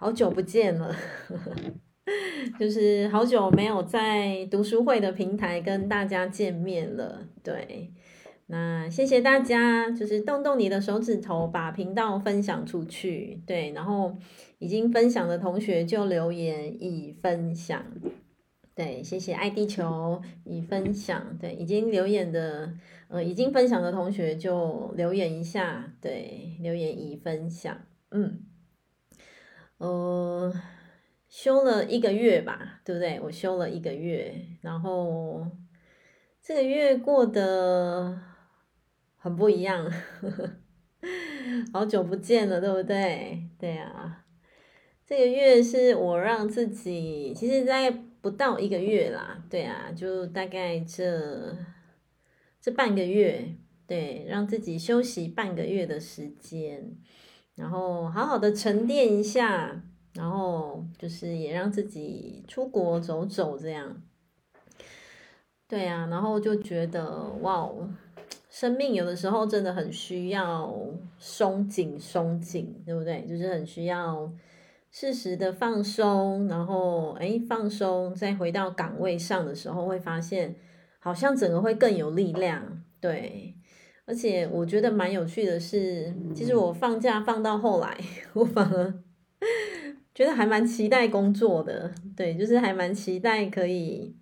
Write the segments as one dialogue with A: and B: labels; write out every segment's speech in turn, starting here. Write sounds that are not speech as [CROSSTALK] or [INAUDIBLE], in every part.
A: 好久不见了，[LAUGHS] 就是好久没有在读书会的平台跟大家见面了。对，那谢谢大家，就是动动你的手指头，把频道分享出去。对，然后已经分享的同学就留言已分享。对，谢谢爱地球已分享。对，已经留言的，呃，已经分享的同学就留言一下。对，留言已分享。嗯。呃，休了一个月吧，对不对？我休了一个月，然后这个月过得很不一样，[LAUGHS] 好久不见了，对不对？对啊，这个月是我让自己，其实大概不到一个月啦，对啊，就大概这这半个月，对，让自己休息半个月的时间。然后好好的沉淀一下，然后就是也让自己出国走走，这样。对啊，然后就觉得哇，生命有的时候真的很需要松紧松紧，对不对？就是很需要适时的放松，然后哎放松，再回到岗位上的时候，会发现好像整个会更有力量，对。而且我觉得蛮有趣的是，其实我放假放到后来，我反而 [LAUGHS] 觉得还蛮期待工作的。对，就是还蛮期待可以，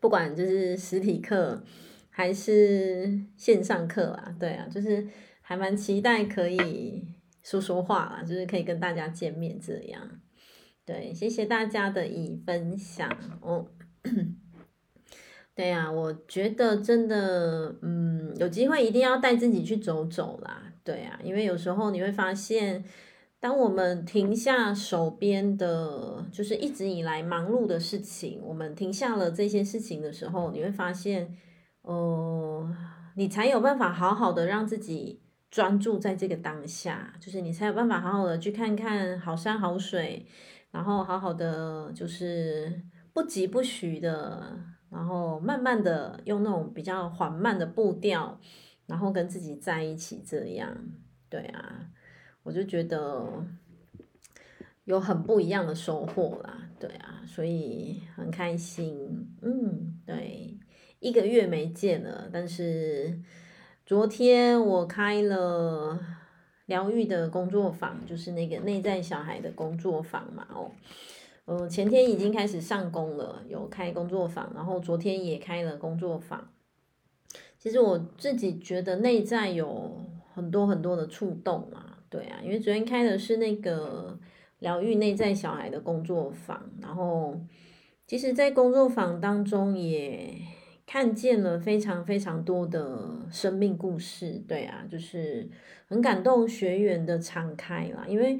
A: 不管就是实体课还是线上课啊，对啊，就是还蛮期待可以说说话啦，就是可以跟大家见面这样。对，谢谢大家的已分享哦。[COUGHS] 对呀、啊，我觉得真的，嗯，有机会一定要带自己去走走啦。对啊，因为有时候你会发现，当我们停下手边的，就是一直以来忙碌的事情，我们停下了这些事情的时候，你会发现，哦、你才有办法好好的让自己专注在这个当下，就是你才有办法好好的去看看好山好水，然后好好的就是不疾不徐的。然后慢慢的用那种比较缓慢的步调，然后跟自己在一起，这样，对啊，我就觉得有很不一样的收获啦，对啊，所以很开心，嗯，对，一个月没见了，但是昨天我开了疗愈的工作坊，就是那个内在小孩的工作坊嘛，哦。呃，前天已经开始上工了，有开工作坊，然后昨天也开了工作坊。其实我自己觉得内在有很多很多的触动啊，对啊，因为昨天开的是那个疗愈内在小孩的工作坊，然后其实，在工作坊当中也看见了非常非常多的生命故事，对啊，就是很感动学员的敞开啦，因为。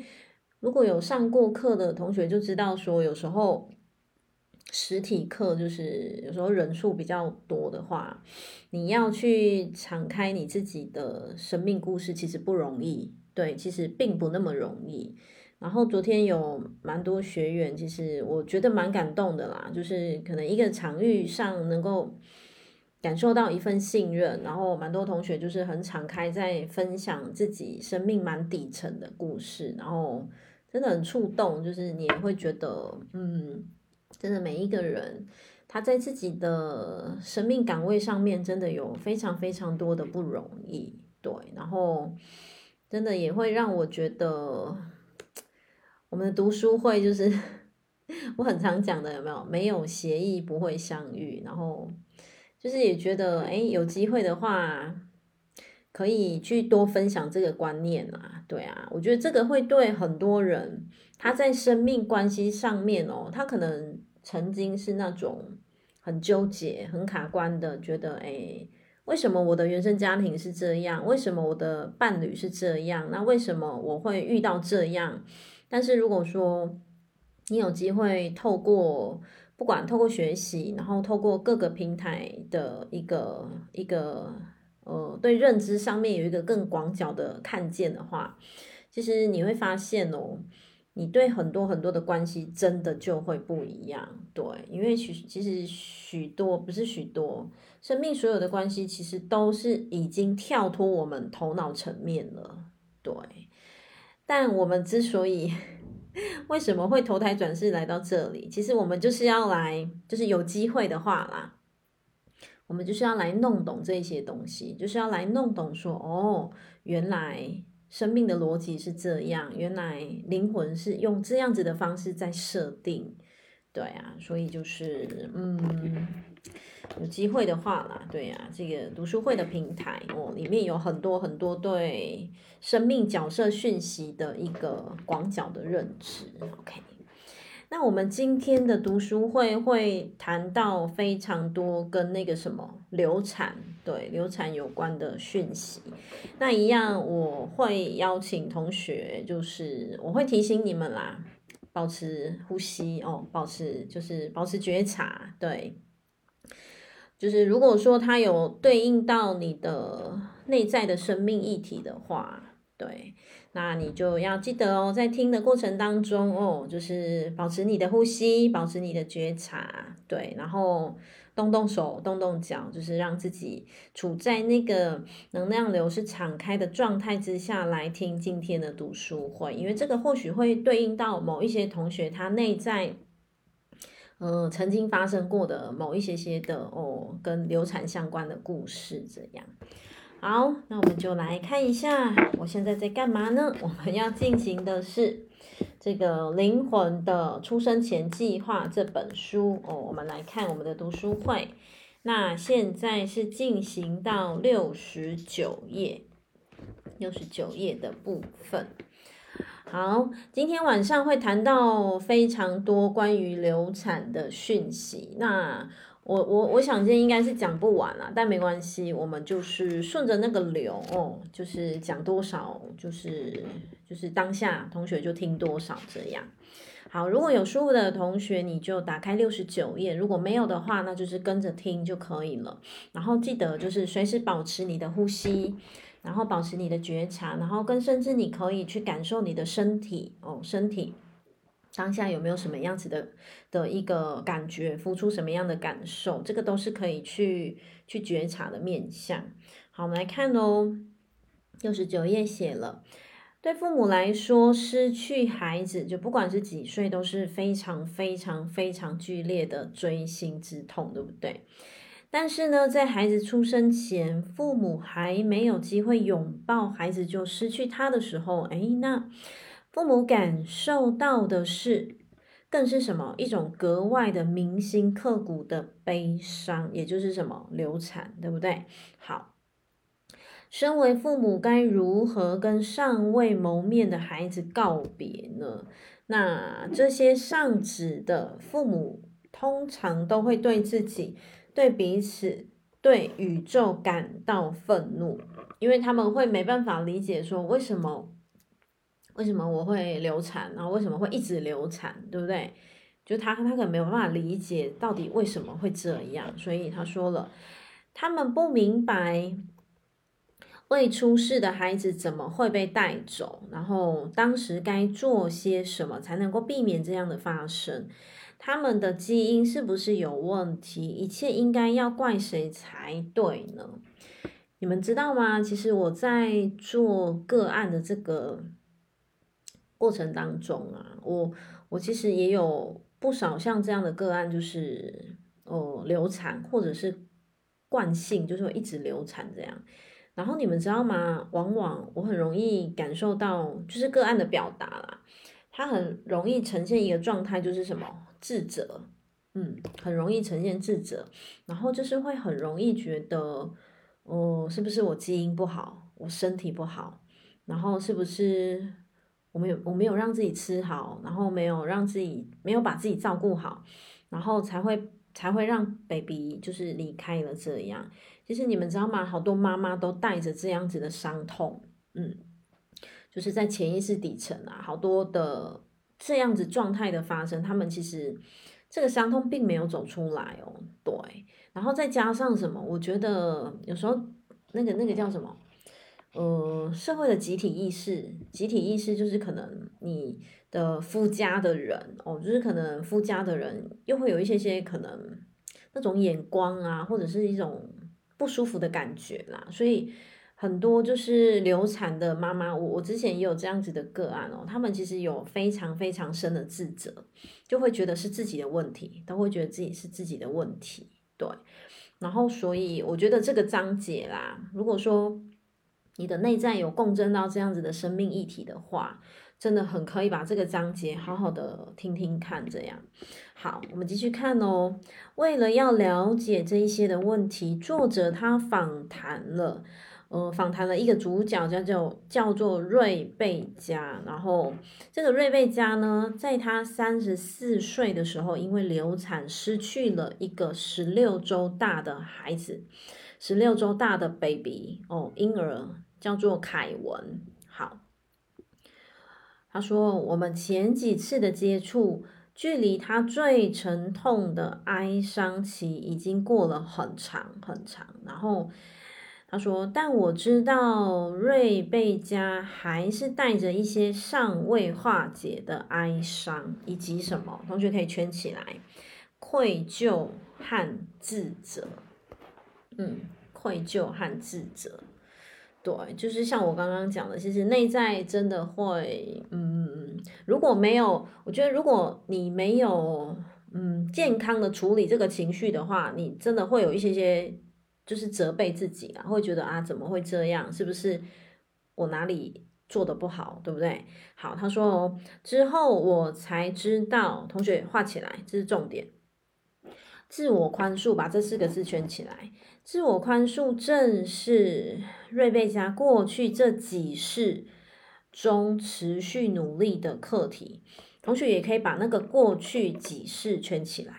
A: 如果有上过课的同学就知道，说有时候实体课就是有时候人数比较多的话，你要去敞开你自己的生命故事，其实不容易。对，其实并不那么容易。然后昨天有蛮多学员，其实我觉得蛮感动的啦，就是可能一个场域上能够感受到一份信任，然后蛮多同学就是很敞开在分享自己生命蛮底层的故事，然后。真的很触动，就是你也会觉得，嗯，真的每一个人他在自己的生命岗位上面，真的有非常非常多的不容易，对，然后真的也会让我觉得，我们的读书会就是 [LAUGHS] 我很常讲的，有没有？没有协议不会相遇，然后就是也觉得，哎，有机会的话。可以去多分享这个观念啊，对啊，我觉得这个会对很多人，他在生命关系上面哦，他可能曾经是那种很纠结、很卡关的，觉得诶，为什么我的原生家庭是这样？为什么我的伴侣是这样？那为什么我会遇到这样？但是如果说你有机会透过，不管透过学习，然后透过各个平台的一个一个。呃，对认知上面有一个更广角的看见的话，其实你会发现哦，你对很多很多的关系真的就会不一样。对，因为许其实许多不是许多，生命所有的关系其实都是已经跳脱我们头脑层面了。对，但我们之所以 [LAUGHS] 为什么会投胎转世来到这里？其实我们就是要来，就是有机会的话啦，我们就是要来弄懂这些东西，就是要来弄懂说，哦，原来生命的逻辑是这样，原来灵魂是用这样子的方式在设定，对啊，所以就是，嗯。有机会的话啦，对呀、啊，这个读书会的平台哦，里面有很多很多对生命角色讯息的一个广角的认知。OK，那我们今天的读书会会谈到非常多跟那个什么流产，对流产有关的讯息。那一样我会邀请同学，就是我会提醒你们啦，保持呼吸哦，保持就是保持觉察，对。就是如果说它有对应到你的内在的生命议题的话，对，那你就要记得哦，在听的过程当中哦，就是保持你的呼吸，保持你的觉察，对，然后动动手，动动脚，就是让自己处在那个能量流是敞开的状态之下来听今天的读书会，因为这个或许会对应到某一些同学他内在。嗯、呃，曾经发生过的某一些些的哦，跟流产相关的故事，这样。好，那我们就来看一下，我现在在干嘛呢？[LAUGHS] 我们要进行的是这个《灵魂的出生前计划》这本书哦。我们来看我们的读书会，那现在是进行到六十九页，六十九页的部分。好，今天晚上会谈到非常多关于流产的讯息。那我我我想今天应该是讲不完了，但没关系，我们就是顺着那个流哦，就是讲多少，就是就是当下同学就听多少这样。好，如果有书的同学，你就打开六十九页；如果没有的话，那就是跟着听就可以了。然后记得就是随时保持你的呼吸。然后保持你的觉察，然后跟甚至你可以去感受你的身体哦，身体当下有没有什么样子的的一个感觉，浮出什么样的感受，这个都是可以去去觉察的面向。好，我们来看哦，六十九页写了，对父母来说，失去孩子就不管是几岁，都是非常非常非常剧烈的锥心之痛，对不对？但是呢，在孩子出生前，父母还没有机会拥抱孩子就失去他的时候，哎，那父母感受到的是，更是什么？一种格外的铭心刻骨的悲伤，也就是什么？流产，对不对？好，身为父母，该如何跟尚未谋面的孩子告别呢？那这些丧子的父母，通常都会对自己。对彼此、对宇宙感到愤怒，因为他们会没办法理解说为什么，为什么我会流产，然后为什么会一直流产，对不对？就他他可能没有办法理解到底为什么会这样，所以他说了，他们不明白未出世的孩子怎么会被带走，然后当时该做些什么才能够避免这样的发生。他们的基因是不是有问题？一切应该要怪谁才对呢？你们知道吗？其实我在做个案的这个过程当中啊，我我其实也有不少像这样的个案，就是哦流产或者是惯性，就是一直流产这样。然后你们知道吗？往往我很容易感受到，就是个案的表达啦，它很容易呈现一个状态，就是什么？自责，嗯，很容易呈现自责，然后就是会很容易觉得，哦，是不是我基因不好，我身体不好，然后是不是我没有我没有让自己吃好，然后没有让自己没有把自己照顾好，然后才会才会让 baby 就是离开了这样。其实你们知道吗？好多妈妈都带着这样子的伤痛，嗯，就是在潜意识底层啊，好多的。这样子状态的发生，他们其实这个伤痛并没有走出来哦。对，然后再加上什么？我觉得有时候那个那个叫什么？呃，社会的集体意识，集体意识就是可能你的夫家的人哦，就是可能夫家的人又会有一些些可能那种眼光啊，或者是一种不舒服的感觉啦，所以。很多就是流产的妈妈，我我之前也有这样子的个案哦，他们其实有非常非常深的自责，就会觉得是自己的问题，都会觉得自己是自己的问题，对。然后所以我觉得这个章节啦，如果说你的内在有共振到这样子的生命议题的话，真的很可以把这个章节好好的听听看，这样。好，我们继续看哦。为了要了解这一些的问题，作者他访谈了。呃，访谈了一个主角，叫做叫做瑞贝加。然后这个瑞贝加呢，在他三十四岁的时候，因为流产失去了一个十六周大的孩子，十六周大的 baby 哦，婴儿叫做凯文。好，他说我们前几次的接触，距离他最沉痛的哀伤期已经过了很长很长，然后。他说：“但我知道瑞贝加还是带着一些尚未化解的哀伤，以及什么？同学可以圈起来：愧疚和自责。嗯，愧疚和自责。对，就是像我刚刚讲的，其实内在真的会，嗯，如果没有，我觉得如果你没有，嗯，健康的处理这个情绪的话，你真的会有一些些。”就是责备自己啊，会觉得啊，怎么会这样？是不是我哪里做的不好，对不对？好，他说哦，之后我才知道，同学画起来，这是重点。自我宽恕，把这四个字圈起来。自我宽恕正是瑞贝加过去这几世中持续努力的课题。同学也可以把那个过去几世圈起来。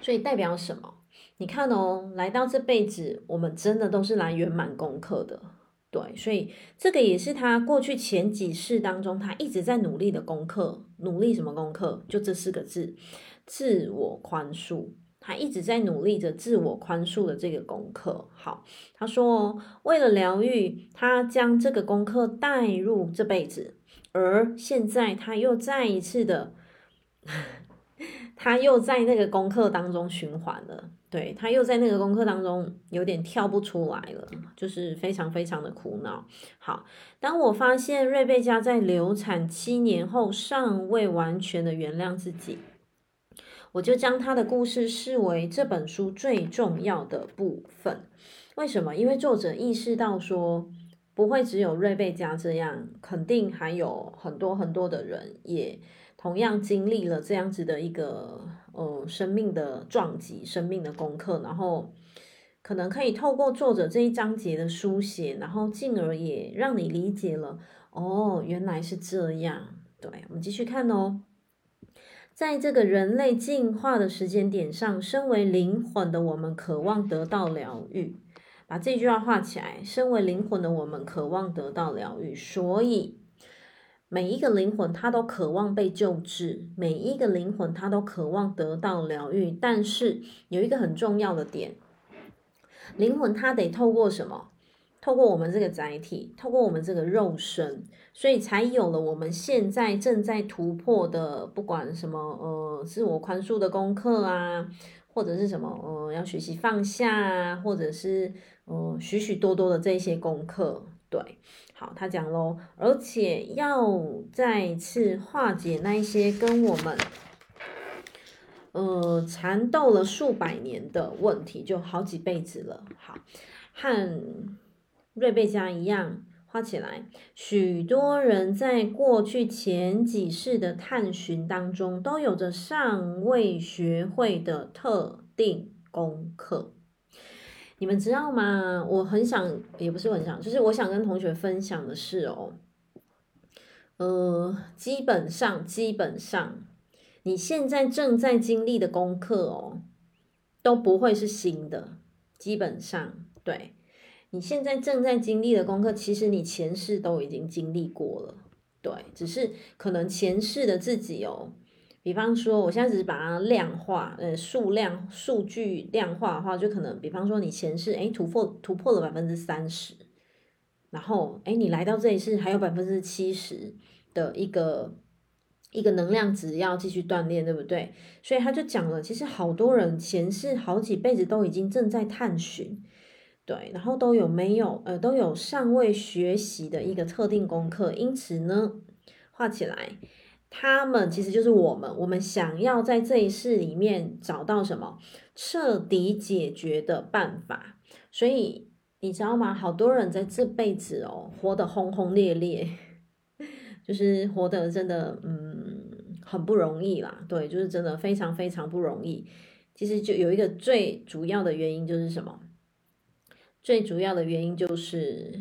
A: 所以代表什么？你看哦，来到这辈子，我们真的都是来圆满功课的，对，所以这个也是他过去前几世当中，他一直在努力的功课。努力什么功课？就这四个字：自我宽恕。他一直在努力着自我宽恕的这个功课。好，他说，为了疗愈，他将这个功课带入这辈子，而现在他又再一次的，[LAUGHS] 他又在那个功课当中循环了。对，他又在那个功课当中有点跳不出来了，就是非常非常的苦恼。好，当我发现瑞贝加在流产七年后尚未完全的原谅自己，我就将他的故事视为这本书最重要的部分。为什么？因为作者意识到说，不会只有瑞贝加这样，肯定还有很多很多的人也同样经历了这样子的一个。呃，生命的撞击，生命的功课，然后可能可以透过作者这一章节的书写，然后进而也让你理解了，哦，原来是这样。对，我们继续看哦，在这个人类进化的时间点上，身为灵魂的我们渴望得到疗愈，把这句话画起来。身为灵魂的我们渴望得到疗愈，所以。每一个灵魂，他都渴望被救治；每一个灵魂，他都渴望得到疗愈。但是有一个很重要的点，灵魂它得透过什么？透过我们这个载体，透过我们这个肉身，所以才有了我们现在正在突破的，不管什么呃，自我宽恕的功课啊，或者是什么呃，要学习放下啊，或者是呃，许许多多的这些功课，对。好，他讲喽，而且要再次化解那一些跟我们，呃，缠斗了数百年的问题，就好几辈子了。好，和瑞贝加一样，画起来。许多人在过去前几世的探寻当中，都有着尚未学会的特定功课。你们知道吗？我很想，也不是很想，就是我想跟同学分享的是哦，呃，基本上，基本上，你现在正在经历的功课哦，都不会是新的。基本上，对，你现在正在经历的功课，其实你前世都已经经历过了，对，只是可能前世的自己哦。比方说，我现在只是把它量化，呃，数量数据量化的话，就可能，比方说你前世，诶，突破突破了百分之三十，然后，诶，你来到这一世还有百分之七十的一个一个能量值要继续锻炼，对不对？所以他就讲了，其实好多人前世好几辈子都已经正在探寻，对，然后都有没有呃都有尚未学习的一个特定功课，因此呢，画起来，他们其实就是我们，我们想要在这一世里面找到什么彻底解决的办法，所以你知道吗？好多人在这辈子哦，活得轰轰烈烈，[LAUGHS] 就是活得真的嗯很不容易啦，对，就是真的非常非常不容易。其实就有一个最主要的原因就是什么？最主要的原因就是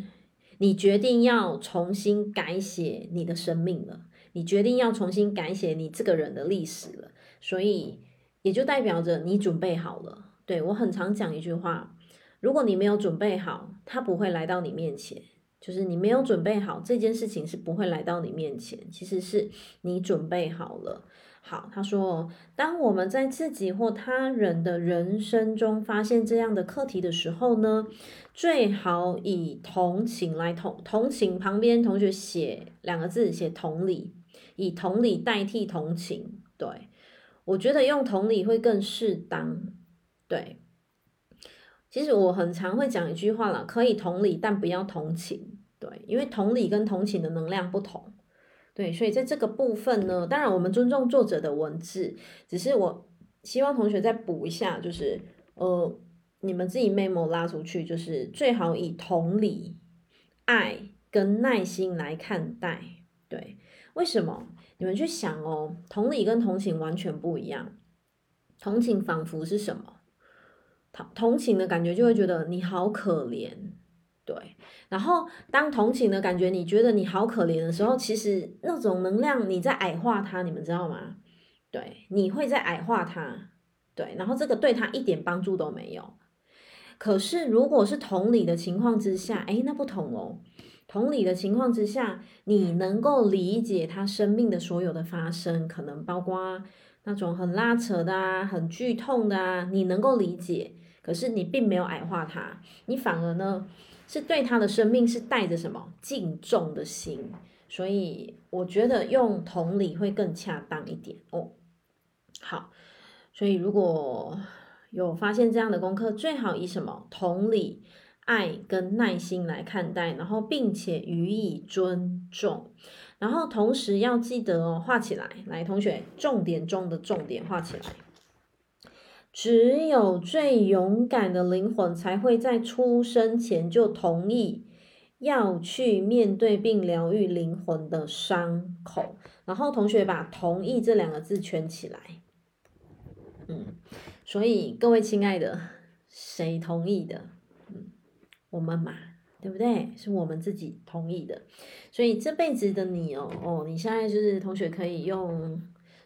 A: 你决定要重新改写你的生命了，你决定要重新改写你这个人的历史了，所以也就代表着你准备好了。对，我很常讲一句话，如果你没有准备好，他不会来到你面前。就是你没有准备好，这件事情是不会来到你面前。其实是你准备好了。好，他说，当我们在自己或他人的人生中发现这样的课题的时候呢，最好以同情来同同情，旁边同学写两个字，写同理，以同理代替同情。对，我觉得用同理会更适当。对，其实我很常会讲一句话啦，可以同理，但不要同情。对，因为同理跟同情的能量不同。对，所以在这个部分呢，当然我们尊重作者的文字，只是我希望同学再补一下，就是呃，你们自己 memo 拉出去，就是最好以同理、爱跟耐心来看待。对，为什么？你们去想哦，同理跟同情完全不一样。同情仿佛是什么？同同情的感觉就会觉得你好可怜。对，然后当同情的感觉，你觉得你好可怜的时候，其实那种能量你在矮化它，你们知道吗？对，你会在矮化它，对，然后这个对他一点帮助都没有。可是如果是同理的情况之下，诶，那不同哦。同理的情况之下，你能够理解他生命的所有的发生，可能包括那种很拉扯的啊，很剧痛的啊，你能够理解。可是你并没有矮化他，你反而呢？是对他的生命是带着什么敬重的心，所以我觉得用同理会更恰当一点哦。好，所以如果有发现这样的功课，最好以什么同理、爱跟耐心来看待，然后并且予以尊重，然后同时要记得哦，画起来，来，同学，重点中的重点画起来。只有最勇敢的灵魂才会在出生前就同意要去面对并疗愈灵魂的伤口。然后同学把“同意”这两个字圈起来。嗯，所以各位亲爱的，谁同意的？嗯，我们嘛，对不对？是我们自己同意的。所以这辈子的你哦，哦，你现在就是同学可以用。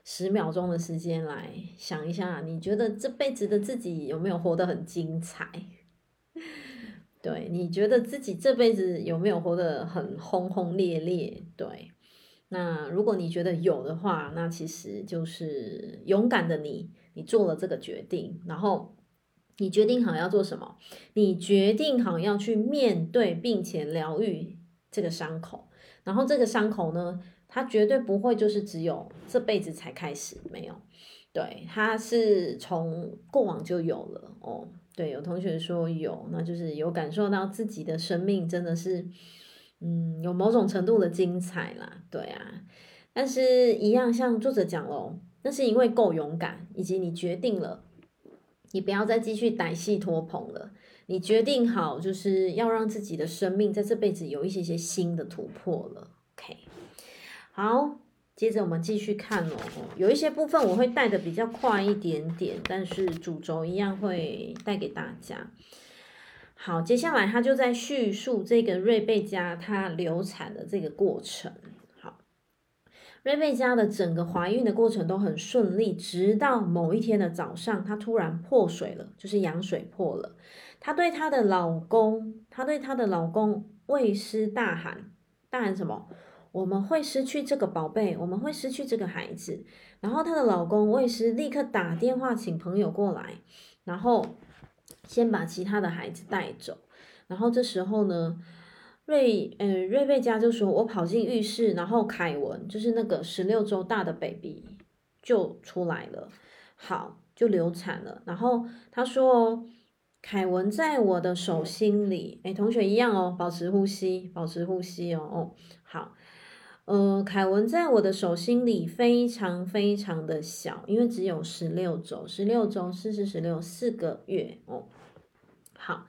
A: 十秒钟的时间来想一下，你觉得这辈子的自己有没有活得很精彩？[LAUGHS] 对，你觉得自己这辈子有没有活得很轰轰烈烈？对，那如果你觉得有的话，那其实就是勇敢的你，你做了这个决定，然后你决定好要做什么，你决定好要去面对并且疗愈这个伤口，然后这个伤口呢？他绝对不会就是只有这辈子才开始，没有，对，他是从过往就有了哦。对，有同学说有，那就是有感受到自己的生命真的是，嗯，有某种程度的精彩啦，对啊。但是，一样像作者讲喽，那是因为够勇敢，以及你决定了，你不要再继续歹戏拖棚了，你决定好就是要让自己的生命在这辈子有一些些新的突破了，OK。好，接着我们继续看哦。有一些部分我会带的比较快一点点，但是主轴一样会带给大家。好，接下来他就在叙述这个瑞贝加她流产的这个过程。好，瑞贝加的整个怀孕的过程都很顺利，直到某一天的早上，她突然破水了，就是羊水破了。她对她的老公，她对她的老公魏斯大喊，大喊什么？我们会失去这个宝贝，我们会失去这个孩子。然后她的老公卫斯立刻打电话请朋友过来，然后先把其他的孩子带走。然后这时候呢，瑞呃瑞贝加就说：“我跑进浴室，然后凯文就是那个十六周大的 baby 就出来了，好就流产了。”然后他说：“凯文在我的手心里，哎，同学一样哦，保持呼吸，保持呼吸哦，哦，好，呃，凯文在我的手心里非常非常的小，因为只有十六周，十六周，四四十六，四个月哦，好，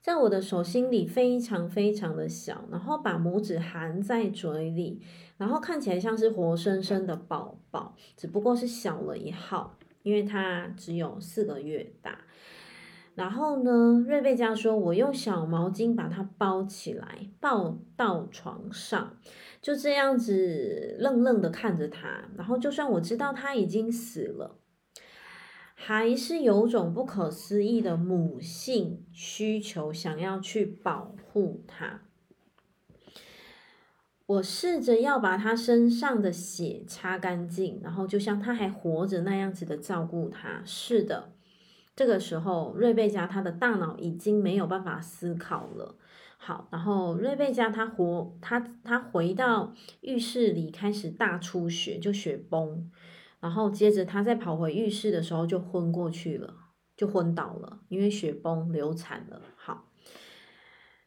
A: 在我的手心里非常非常的小，然后把拇指含在嘴里，然后看起来像是活生生的宝宝，只不过是小了一号，因为它只有四个月大。然后呢，瑞贝加说：“我用小毛巾把它包起来，抱到床上，就这样子愣愣的看着他。然后，就算我知道他已经死了，还是有种不可思议的母性需求，想要去保护他。我试着要把他身上的血擦干净，然后就像他还活着那样子的照顾他。是的。”这个时候，瑞贝加他的大脑已经没有办法思考了。好，然后瑞贝加他活，他他回到浴室里开始大出血，就血崩。然后接着他再跑回浴室的时候就昏过去了，就昏倒了，因为血崩流产了。好，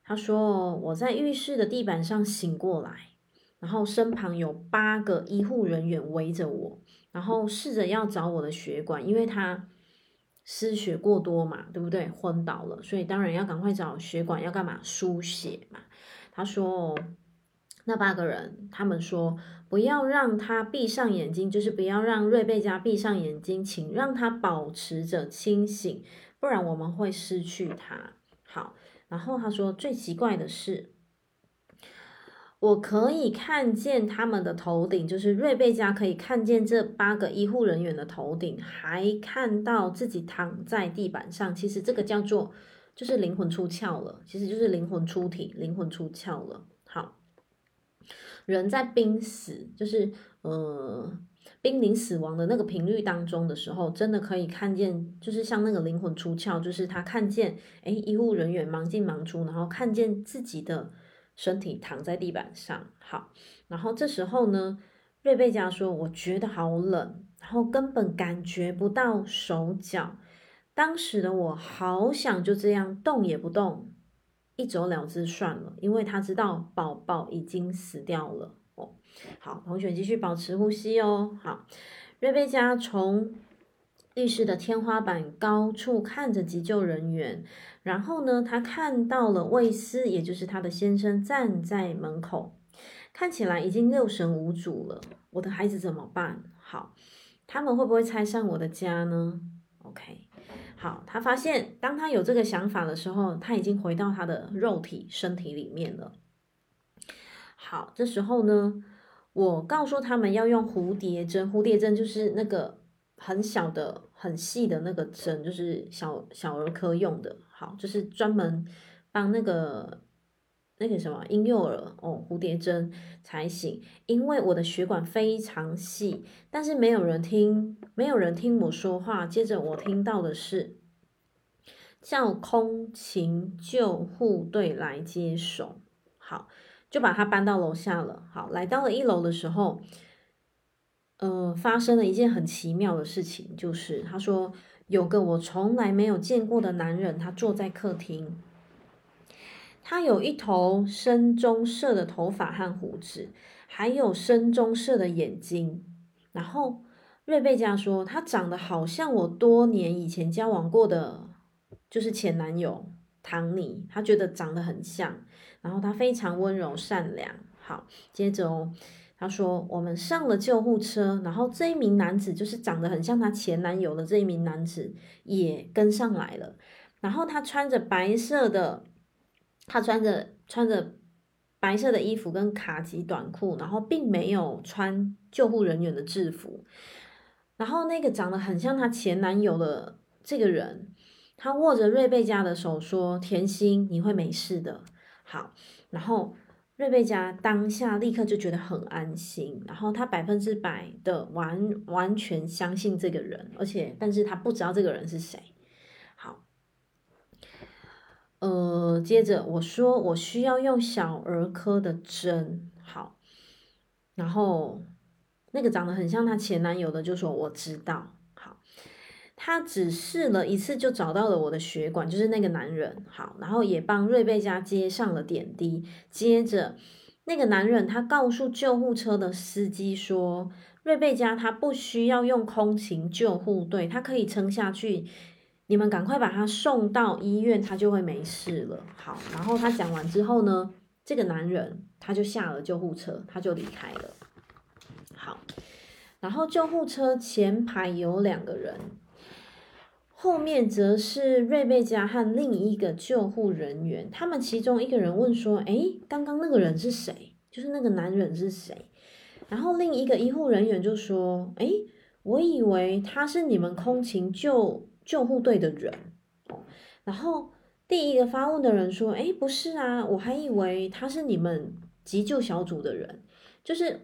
A: 他说我在浴室的地板上醒过来，然后身旁有八个医护人员围着我，然后试着要找我的血管，因为他。失血过多嘛，对不对？昏倒了，所以当然要赶快找血管，要干嘛？输血嘛。他说，那八个人，他们说不要让他闭上眼睛，就是不要让瑞贝加闭上眼睛，请让他保持着清醒，不然我们会失去他。好，然后他说最奇怪的是。我可以看见他们的头顶，就是瑞贝加可以看见这八个医护人员的头顶，还看到自己躺在地板上。其实这个叫做，就是灵魂出窍了，其实就是灵魂出体，灵魂出窍了。好，人在濒死，就是呃濒临死亡的那个频率当中的时候，真的可以看见，就是像那个灵魂出窍，就是他看见，诶，医护人员忙进忙出，然后看见自己的。身体躺在地板上，好，然后这时候呢，瑞贝加说：“我觉得好冷，然后根本感觉不到手脚。当时的我好想就这样动也不动，一走了之算了，因为他知道宝宝已经死掉了。”哦，好，同学继续保持呼吸哦。好，瑞贝加从浴室的天花板高处看着急救人员。然后呢，他看到了卫斯，也就是他的先生，站在门口，看起来已经六神无主了。我的孩子怎么办？好，他们会不会拆散我的家呢？OK，好，他发现当他有这个想法的时候，他已经回到他的肉体身体里面了。好，这时候呢，我告诉他们要用蝴蝶针，蝴蝶针就是那个很小的、很细的那个针，就是小小儿科用的。好，就是专门帮那个那个什么婴幼儿哦，蝴蝶针才行，因为我的血管非常细，但是没有人听，没有人听我说话。接着我听到的是叫空勤救护队来接手，好，就把他搬到楼下了。好，来到了一楼的时候，呃，发生了一件很奇妙的事情，就是他说。有个我从来没有见过的男人，他坐在客厅。他有一头深棕色的头发和胡子，还有深棕色的眼睛。然后瑞贝加说，他长得好像我多年以前交往过的，就是前男友唐尼。他觉得长得很像。然后他非常温柔善良。好，接着哦。他说：“我们上了救护车，然后这一名男子就是长得很像他前男友的这一名男子也跟上来了。然后他穿着白色的，他穿着穿着白色的衣服跟卡其短裤，然后并没有穿救护人员的制服。然后那个长得很像他前男友的这个人，他握着瑞贝加的手说：‘甜心，你会没事的。’好，然后。”瑞贝加当下立刻就觉得很安心，然后他百分之百的完完全相信这个人，而且但是他不知道这个人是谁。好，呃，接着我说我需要用小儿科的针，好，然后那个长得很像他前男友的就说我知道，他只试了一次就找到了我的血管，就是那个男人。好，然后也帮瑞贝加接上了点滴。接着，那个男人他告诉救护车的司机说，瑞贝加他不需要用空勤救护队，他可以撑下去。你们赶快把他送到医院，他就会没事了。好，然后他讲完之后呢，这个男人他就下了救护车，他就离开了。好，然后救护车前排有两个人。后面则是瑞贝加和另一个救护人员，他们其中一个人问说：“诶，刚刚那个人是谁？就是那个男人是谁？”然后另一个医护人员就说：“诶，我以为他是你们空勤救救护队的人。”然后第一个发问的人说：“诶，不是啊，我还以为他是你们急救小组的人，就是。”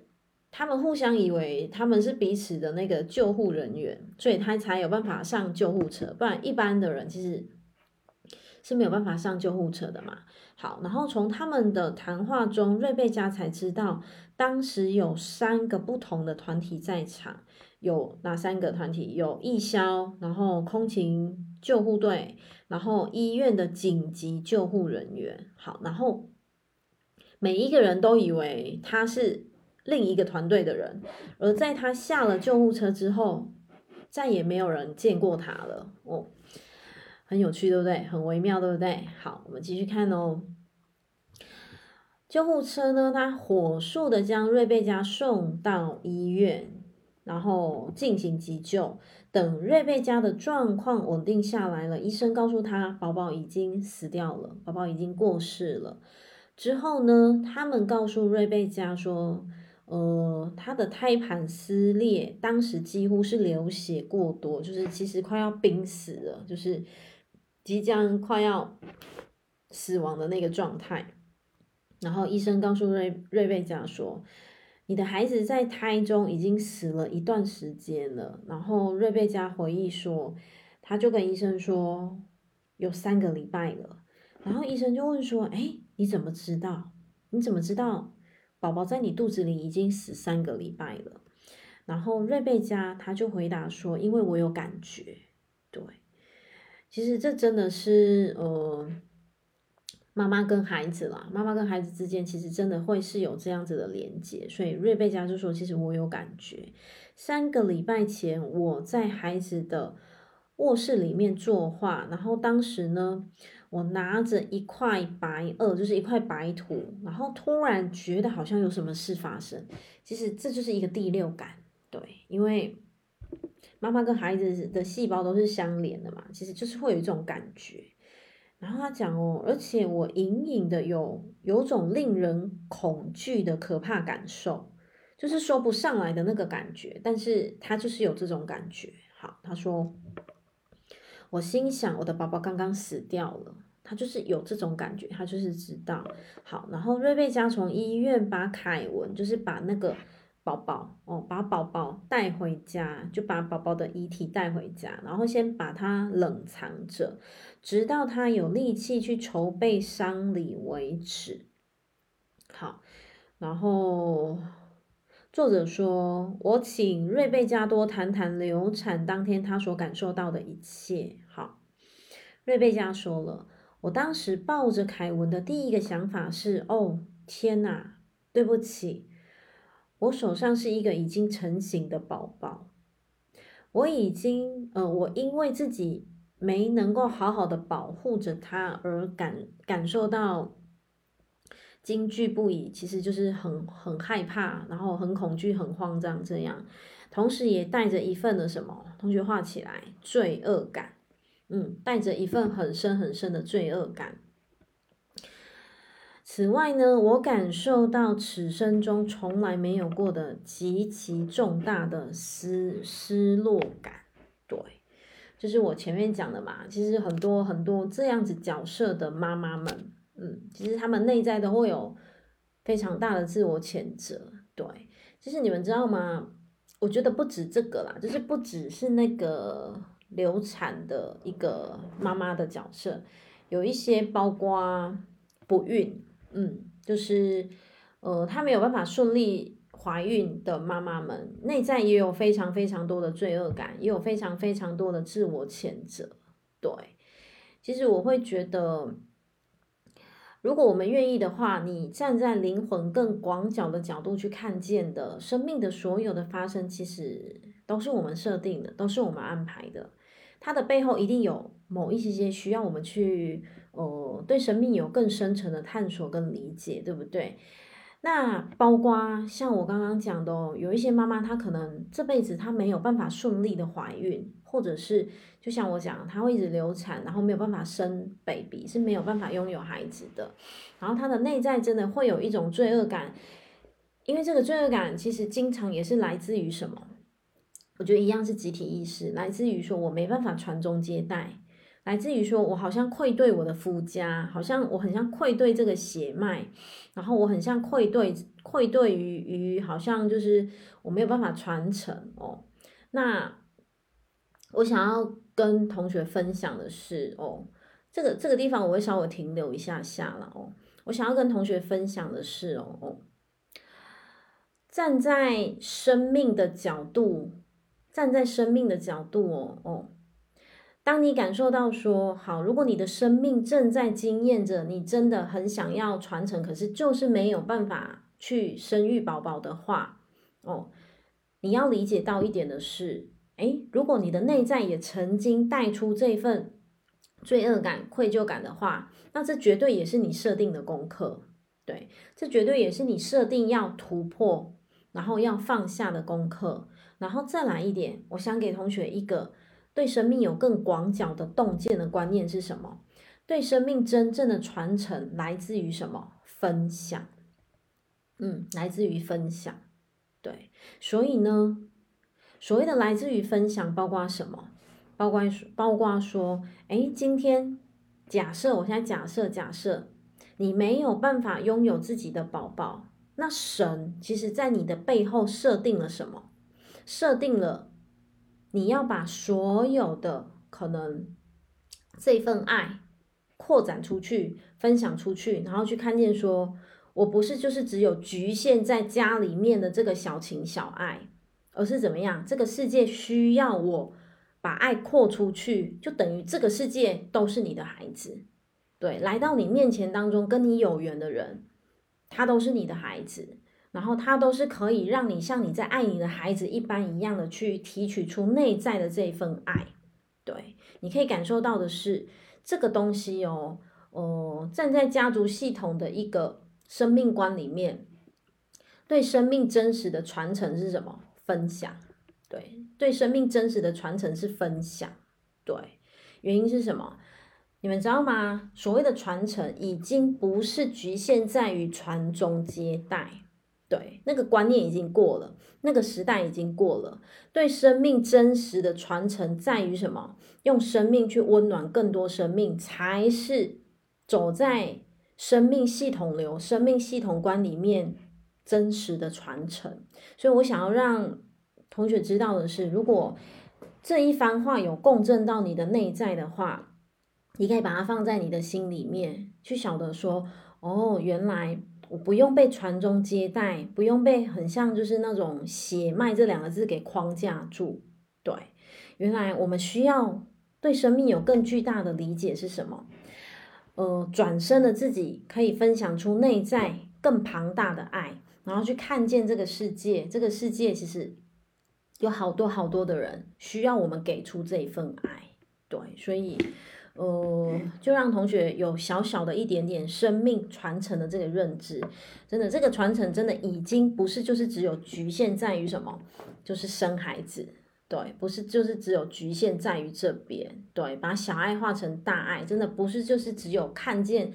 A: 他们互相以为他们是彼此的那个救护人员，所以他才有办法上救护车，不然一般的人其实是没有办法上救护车的嘛。好，然后从他们的谈话中，瑞贝加才知道，当时有三个不同的团体在场，有哪三个团体？有义消，然后空勤救护队，然后医院的紧急救护人员。好，然后每一个人都以为他是。另一个团队的人，而在他下了救护车之后，再也没有人见过他了。哦，很有趣，对不对？很微妙，对不对？好，我们继续看哦。救护车呢，他火速的将瑞贝加送到医院，然后进行急救。等瑞贝加的状况稳定下来了，医生告诉他，宝宝已经死掉了，宝宝已经过世了。之后呢，他们告诉瑞贝加说。呃，他的胎盘撕裂，当时几乎是流血过多，就是其实快要濒死了，就是即将快要死亡的那个状态。然后医生告诉瑞瑞贝加说：“你的孩子在胎中已经死了一段时间了。”然后瑞贝加回忆说：“他就跟医生说有三个礼拜了。”然后医生就问说：“哎，你怎么知道？你怎么知道？”宝宝在你肚子里已经死三个礼拜了，然后瑞贝加他就回答说：“因为我有感觉。”对，其实这真的是呃，妈妈跟孩子啦，妈妈跟孩子之间其实真的会是有这样子的连接，所以瑞贝加就说：“其实我有感觉，三个礼拜前我在孩子的卧室里面作画，然后当时呢。”我拿着一块白垩，就是一块白土，然后突然觉得好像有什么事发生。其实这就是一个第六感，对，因为妈妈跟孩子的细胞都是相连的嘛，其实就是会有一种感觉。然后他讲哦，而且我隐隐的有有种令人恐惧的可怕感受，就是说不上来的那个感觉，但是他就是有这种感觉。好，他说。我心想，我的宝宝刚刚死掉了，他就是有这种感觉，他就是知道。好，然后瑞贝加从医院把凯文，就是把那个宝宝哦，把宝宝带回家，就把宝宝的遗体带回家，然后先把他冷藏着，直到他有力气去筹备丧礼为止。好，然后。作者说：“我请瑞贝加多谈谈流产当天他所感受到的一切。”好，瑞贝加说了：“我当时抱着凯文的第一个想法是：哦，天哪，对不起，我手上是一个已经成型的宝宝，我已经……呃，我因为自己没能够好好的保护着他而感感受到。”惊惧不已，其实就是很很害怕，然后很恐惧、很慌张这样，同时也带着一份的什么？同学画起来，罪恶感。嗯，带着一份很深很深的罪恶感。此外呢，我感受到此生中从来没有过的极其重大的失失落感。对，就是我前面讲的嘛，其实很多很多这样子角色的妈妈们。嗯，其实他们内在都会有非常大的自我谴责。对，其实你们知道吗？我觉得不止这个啦，就是不只是那个流产的一个妈妈的角色，有一些包括不孕，嗯，就是呃，她没有办法顺利怀孕的妈妈们，内在也有非常非常多的罪恶感，也有非常非常多的自我谴责。对，其实我会觉得，如果我们愿意的话，你站在灵魂更广角的角度去看见的生命的所有的发生，其实都是我们设定的，都是我们安排的。它的背后一定有某一些些需要我们去，呃，对生命有更深层的探索跟理解，对不对？那包括像我刚刚讲的哦，有一些妈妈她可能这辈子她没有办法顺利的怀孕，或者是就像我讲，她会一直流产，然后没有办法生 baby，是没有办法拥有孩子的。然后她的内在真的会有一种罪恶感，因为这个罪恶感其实经常也是来自于什么？我觉得一样是集体意识，来自于说我没办法传宗接代，来自于说我好像愧对我的夫家，好像我很像愧对这个血脉，然后我很像愧对愧对于于好像就是我没有办法传承哦。那我想要跟同学分享的是哦，这个这个地方我会稍微停留一下下了哦。我想要跟同学分享的是哦哦，站在生命的角度。站在生命的角度哦哦，当你感受到说好，如果你的生命正在经验着，你真的很想要传承，可是就是没有办法去生育宝宝的话，哦，你要理解到一点的是，诶，如果你的内在也曾经带出这份罪恶感、愧疚感的话，那这绝对也是你设定的功课，对，这绝对也是你设定要突破，然后要放下的功课。然后再来一点，我想给同学一个对生命有更广角的洞见的观念是什么？对生命真正的传承来自于什么？分享。嗯，来自于分享。对，所以呢，所谓的来自于分享，包括什么？包括包括说，哎，今天假设我现在假设假设你没有办法拥有自己的宝宝，那神其实在你的背后设定了什么？设定了，你要把所有的可能这份爱扩展出去，分享出去，然后去看见说，我不是就是只有局限在家里面的这个小情小爱，而是怎么样？这个世界需要我把爱扩出去，就等于这个世界都是你的孩子，对，来到你面前当中跟你有缘的人，他都是你的孩子。然后他都是可以让你像你在爱你的孩子一般一样的去提取出内在的这一份爱，对，你可以感受到的是这个东西哦，哦，站在家族系统的一个生命观里面，对生命真实的传承是什么？分享，对，对生命真实的传承是分享，对，原因是什么？你们知道吗？所谓的传承已经不是局限在于传宗接代。对，那个观念已经过了，那个时代已经过了。对生命真实的传承在于什么？用生命去温暖更多生命，才是走在生命系统流、生命系统观里面真实的传承。所以我想要让同学知道的是，如果这一番话有共振到你的内在的话，你可以把它放在你的心里面，去晓得说，哦，原来。我不用被传宗接代，不用被很像就是那种血脉这两个字给框架住。对，原来我们需要对生命有更巨大的理解是什么？呃，转身的自己可以分享出内在更庞大的爱，然后去看见这个世界。这个世界其实有好多好多的人需要我们给出这一份爱。对，所以。呃，就让同学有小小的一点点生命传承的这个认知，真的，这个传承真的已经不是就是只有局限在于什么，就是生孩子，对，不是就是只有局限在于这边，对，把小爱化成大爱，真的不是就是只有看见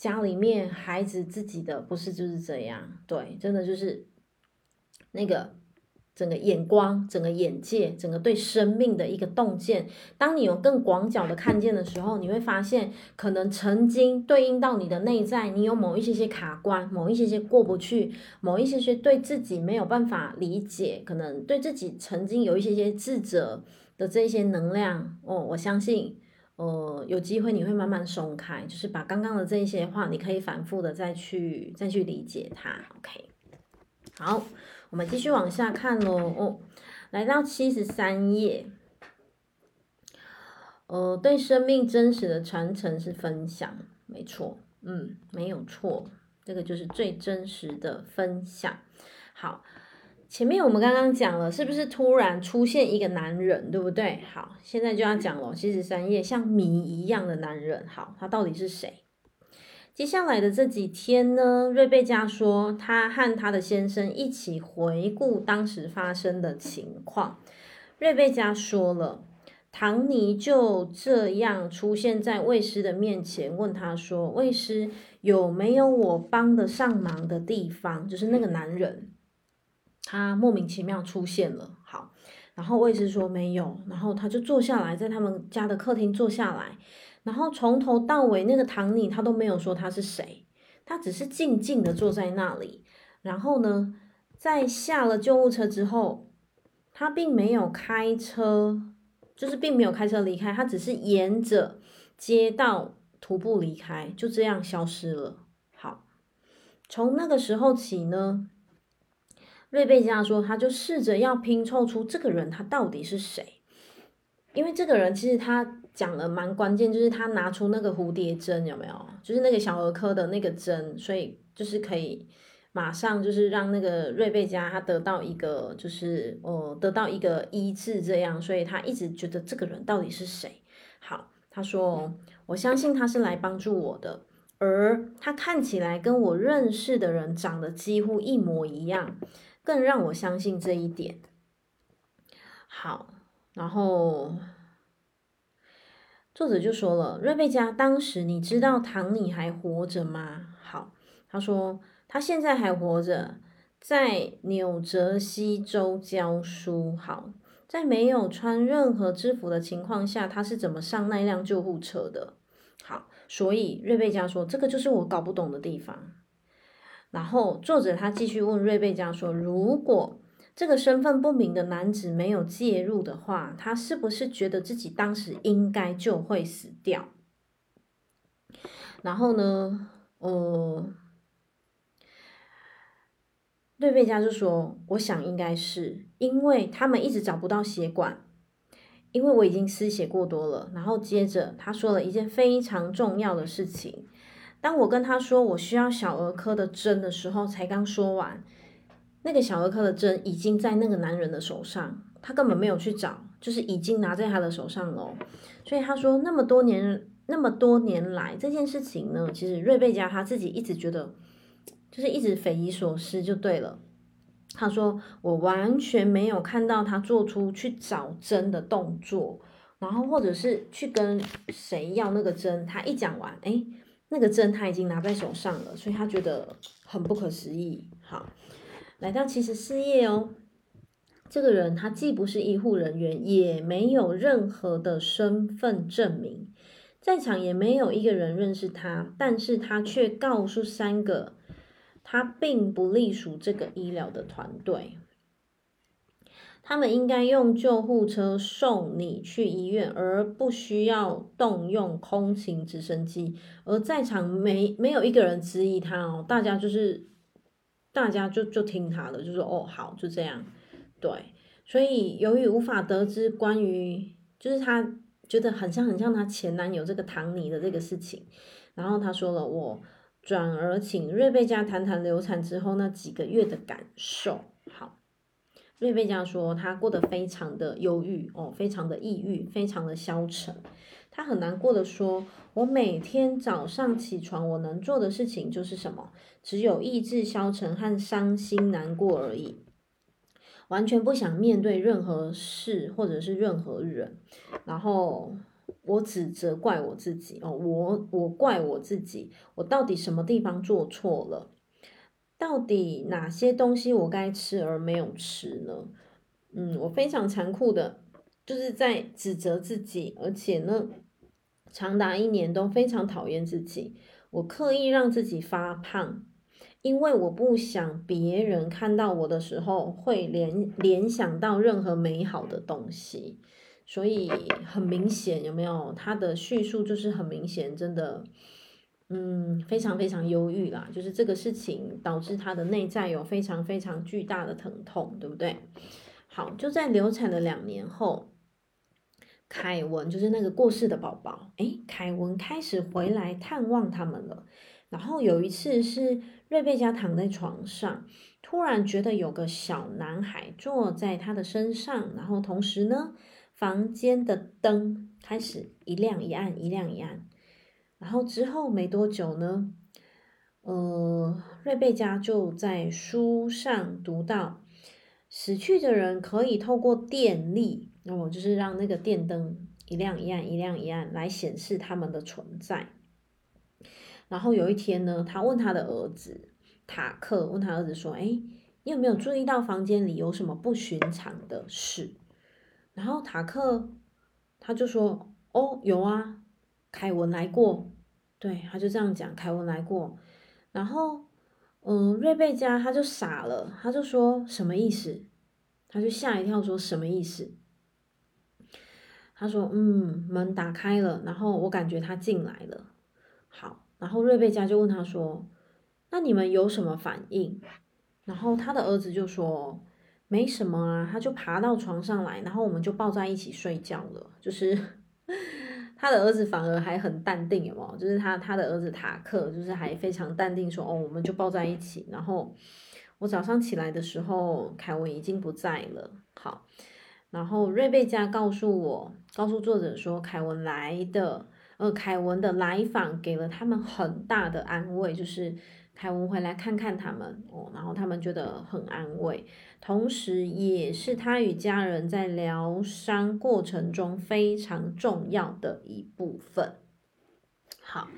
A: 家里面孩子自己的，不是就是这样，对，真的就是那个。整个眼光、整个眼界、整个对生命的一个洞见，当你有更广角的看见的时候，你会发现，可能曾经对应到你的内在，你有某一些些卡关，某一些些过不去，某一些些对自己没有办法理解，可能对自己曾经有一些些自责的这些能量哦，我相信，呃，有机会你会慢慢松开，就是把刚刚的这些话，你可以反复的再去再去理解它，OK。好，我们继续往下看喽。哦，来到七十三页。呃，对生命真实的传承是分享，没错，嗯，没有错，这个就是最真实的分享。好，前面我们刚刚讲了，是不是突然出现一个男人，对不对？好，现在就要讲了，七十三页，像谜一样的男人，好，他到底是谁？接下来的这几天呢，瑞贝加说，他和他的先生一起回顾当时发生的情况。瑞贝加说了。唐尼就这样出现在卫师的面前，问他说：“卫师有没有我帮得上忙的地方？”就是那个男人，他莫名其妙出现了。好，然后卫士说没有，然后他就坐下来，在他们家的客厅坐下来，然后从头到尾那个唐尼他都没有说他是谁，他只是静静的坐在那里。然后呢，在下了救护车之后，他并没有开车。就是并没有开车离开，他只是沿着街道徒步离开，就这样消失了。好，从那个时候起呢，瑞贝加说，他就试着要拼凑出这个人他到底是谁，因为这个人其实他讲了蛮关键，就是他拿出那个蝴蝶针，有没有？就是那个小儿科的那个针，所以就是可以。马上就是让那个瑞贝加他得到一个，就是呃得到一个医治，这样，所以他一直觉得这个人到底是谁？好，他说，我相信他是来帮助我的，而他看起来跟我认识的人长得几乎一模一样，更让我相信这一点。好，然后作者就说了，瑞贝加，当时你知道唐尼还活着吗？好，他说。他现在还活着，在纽泽西州教书。好，在没有穿任何制服的情况下，他是怎么上那辆救护车的？好，所以瑞贝加说，这个就是我搞不懂的地方。然后作者他继续问瑞贝加说，如果这个身份不明的男子没有介入的话，他是不是觉得自己当时应该就会死掉？然后呢，呃。瑞贝加就说：“我想应该是，因为他们一直找不到血管，因为我已经失血过多了。”然后接着他说了一件非常重要的事情。当我跟他说我需要小儿科的针的时候，才刚说完，那个小儿科的针已经在那个男人的手上，他根本没有去找，就是已经拿在他的手上了。所以他说，那么多年，那么多年来，这件事情呢，其实瑞贝加他自己一直觉得。就是一直匪夷所思就对了。他说：“我完全没有看到他做出去找针的动作，然后或者是去跟谁要那个针。他一讲完，哎，那个针他已经拿在手上了，所以他觉得很不可思议。好，来到七十四页哦。这个人他既不是医护人员，也没有任何的身份证明，在场也没有一个人认识他，但是他却告诉三个。”他并不隶属这个医疗的团队，他们应该用救护车送你去医院，而不需要动用空勤直升机。而在场没没有一个人质疑他哦，大家就是大家就就听他的，就说哦好，就这样。对，所以由于无法得知关于就是他觉得很像很像他前男友这个唐尼的这个事情，然后他说了我。转而请瑞贝加谈谈流产之后那几个月的感受。好，瑞贝加说他过得非常的忧郁哦，非常的抑郁，非常的消沉。他很难过的说：“我每天早上起床，我能做的事情就是什么？只有意志消沉和伤心难过而已，完全不想面对任何事或者是任何人。”然后。我只责怪我自己哦，我我怪我自己，我到底什么地方做错了？到底哪些东西我该吃而没有吃呢？嗯，我非常残酷的，就是在指责自己，而且呢，长达一年都非常讨厌自己。我刻意让自己发胖，因为我不想别人看到我的时候会联联想到任何美好的东西。所以很明显，有没有？他的叙述就是很明显，真的，嗯，非常非常忧郁啦，就是这个事情导致他的内在有非常非常巨大的疼痛，对不对？好，就在流产的两年后，凯文就是那个过世的宝宝，诶，凯文开始回来探望他们了。然后有一次是瑞贝加躺在床上，突然觉得有个小男孩坐在他的身上，然后同时呢，房间的灯开始一亮一暗，一亮一暗。然后之后没多久呢，呃，瑞贝加就在书上读到，死去的人可以透过电力，那哦，就是让那个电灯一亮一暗，一亮一暗来显示他们的存在。然后有一天呢，他问他的儿子塔克，问他儿子说：“哎，你有没有注意到房间里有什么不寻常的事？”然后塔克他就说：“哦，有啊，凯文来过。”对，他就这样讲，凯文来过。然后，嗯，瑞贝加他就傻了，他就说：“什么意思？”他就吓一跳，说：“什么意思？”他说：“嗯，门打开了，然后我感觉他进来了。”好。然后瑞贝加就问他说：“那你们有什么反应？”然后他的儿子就说：“没什么啊。”他就爬到床上来，然后我们就抱在一起睡觉了。就是他的儿子反而还很淡定，有没有？就是他他的儿子塔克，就是还非常淡定说：“哦，我们就抱在一起。”然后我早上起来的时候，凯文已经不在了。好，然后瑞贝加告诉我，告诉作者说，凯文来的。呃，凯文的来访给了他们很大的安慰，就是凯文回来看看他们哦，然后他们觉得很安慰，同时也是他与家人在疗伤过程中非常重要的一部分。好，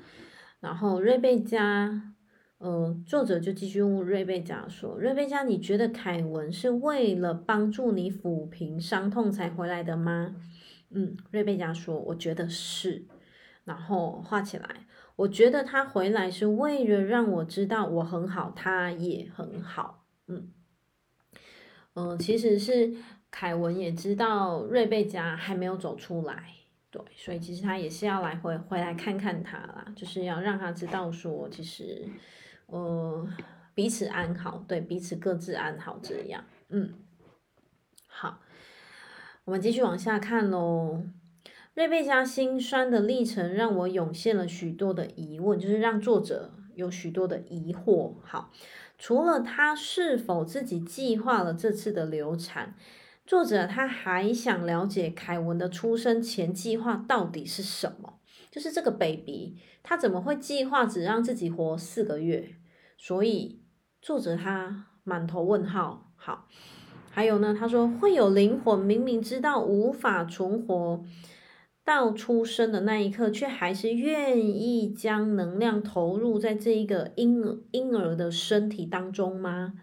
A: 然后瑞贝加，呃，作者就继续问瑞贝加说：“瑞贝加，你觉得凯文是为了帮助你抚平伤痛才回来的吗？”嗯，瑞贝加说：“我觉得是。”然后画起来，我觉得他回来是为了让我知道我很好，他也很好。嗯，嗯、其实是凯文也知道瑞贝加还没有走出来，对，所以其实他也是要来回回来看看他啦，就是要让他知道说，其实，呃，彼此安好，对，彼此各自安好这样。嗯，好，我们继续往下看喽。瑞贝加心酸的历程让我涌现了许多的疑问，就是让作者有许多的疑惑。好，除了他是否自己计划了这次的流产，作者他还想了解凯文的出生前计划到底是什么？就是这个 baby 他怎么会计划只让自己活四个月？所以作者他满头问号。好，还有呢，他说会有灵魂明明知道无法存活。到出生的那一刻，却还是愿意将能量投入在这一个婴儿婴儿的身体当中吗？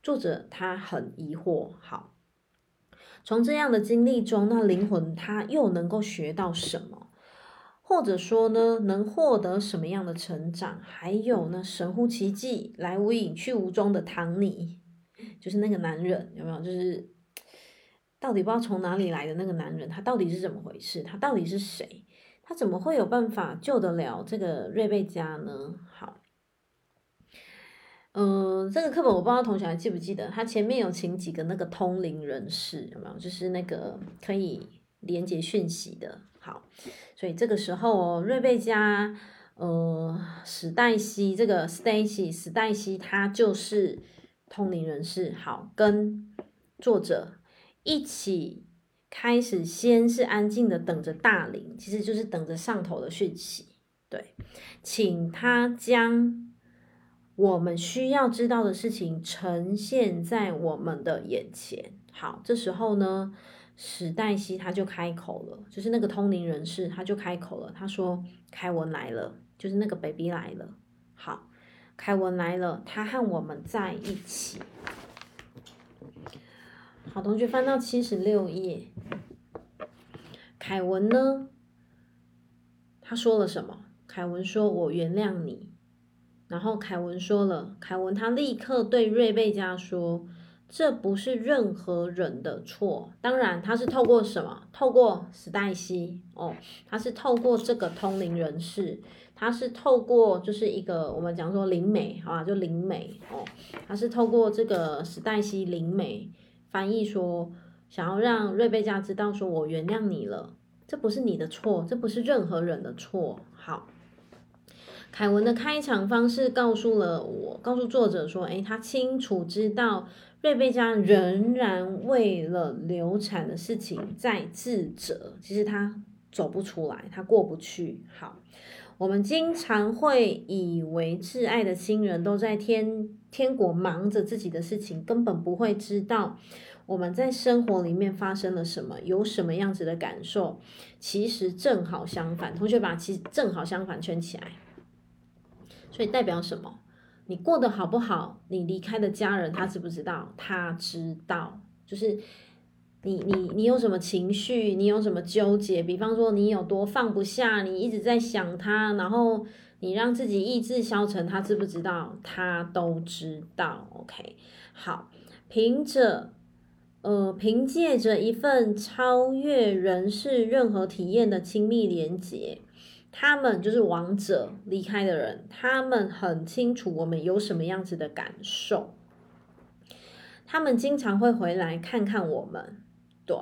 A: 作者他很疑惑。好，从这样的经历中，那灵魂他又能够学到什么？或者说呢，能获得什么样的成长？还有呢，神乎其技，来无影去无踪的唐尼，[LAUGHS] 就是那个男人，有没有？就是。到底不知道从哪里来的那个男人，他到底是怎么回事？他到底是谁？他怎么会有办法救得了这个瑞贝加呢？好，嗯、这个课本我不知道同学还记不记得，他前面有请几个那个通灵人士，有没有？就是那个可以连接讯息的。好，所以这个时候哦，瑞贝加，呃，史黛西这个 Stacy 史黛西，她就是通灵人士。好，跟作者。一起开始，先是安静的等着大灵，其实就是等着上头的讯息。对，请他将我们需要知道的事情呈现在我们的眼前。好，这时候呢，史黛西他就开口了，就是那个通灵人士，他就开口了，他说：“凯文来了，就是那个 baby 来了。”好，凯文来了，他和我们在一起。好，同学翻到七十六页。凯文呢？他说了什么？凯文说：“我原谅你。”然后凯文说了，凯文他立刻对瑞贝加说：“这不是任何人的错。当然，他是透过什么？透过史黛西哦，他是透过这个通灵人士，他是透过就是一个我们讲说灵媒，好吧，就灵媒哦，他是透过这个史黛西灵媒翻译说，想要让瑞贝加知道说，我原谅你了，这不是你的错，这不是任何人的错。好。凯文的开场方式告诉了我，告诉作者说，诶，他清楚知道瑞贝加仍然为了流产的事情在自责，其实他走不出来，他过不去。好，我们经常会以为挚爱的亲人都在天天国忙着自己的事情，根本不会知道我们在生活里面发生了什么，有什么样子的感受。其实正好相反，同学把其实正好相反圈起来。所以代表什么？你过得好不好？你离开的家人他知不知道？他知道。就是你你你有什么情绪？你有什么纠结？比方说你有多放不下，你一直在想他，然后你让自己意志消沉，他知不知道？他都知道。OK，好，凭着呃凭借着一份超越人世任何体验的亲密连结。他们就是王者离开的人，他们很清楚我们有什么样子的感受，他们经常会回来看看我们，对，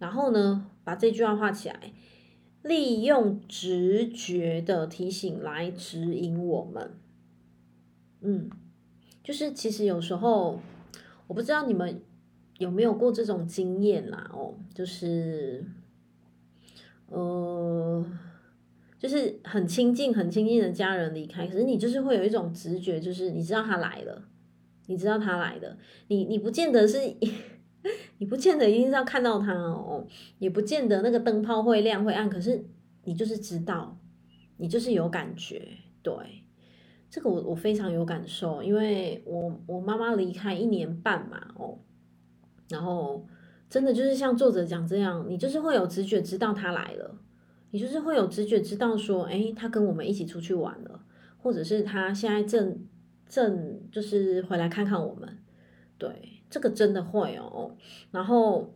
A: 然后呢，把这句话画起来，利用直觉的提醒来指引我们，嗯，就是其实有时候，我不知道你们有没有过这种经验啦，哦，就是，呃。就是很亲近、很亲近的家人离开，可是你就是会有一种直觉，就是你知道他来了，你知道他来了，你你不见得是，你不见得一定是要看到他哦，也不见得那个灯泡会亮会暗，可是你就是知道，你就是有感觉，对，这个我我非常有感受，因为我我妈妈离开一年半嘛，哦，然后真的就是像作者讲这样，你就是会有直觉知道他来了。你就是会有直觉知道说，诶，他跟我们一起出去玩了，或者是他现在正正就是回来看看我们，对，这个真的会哦。然后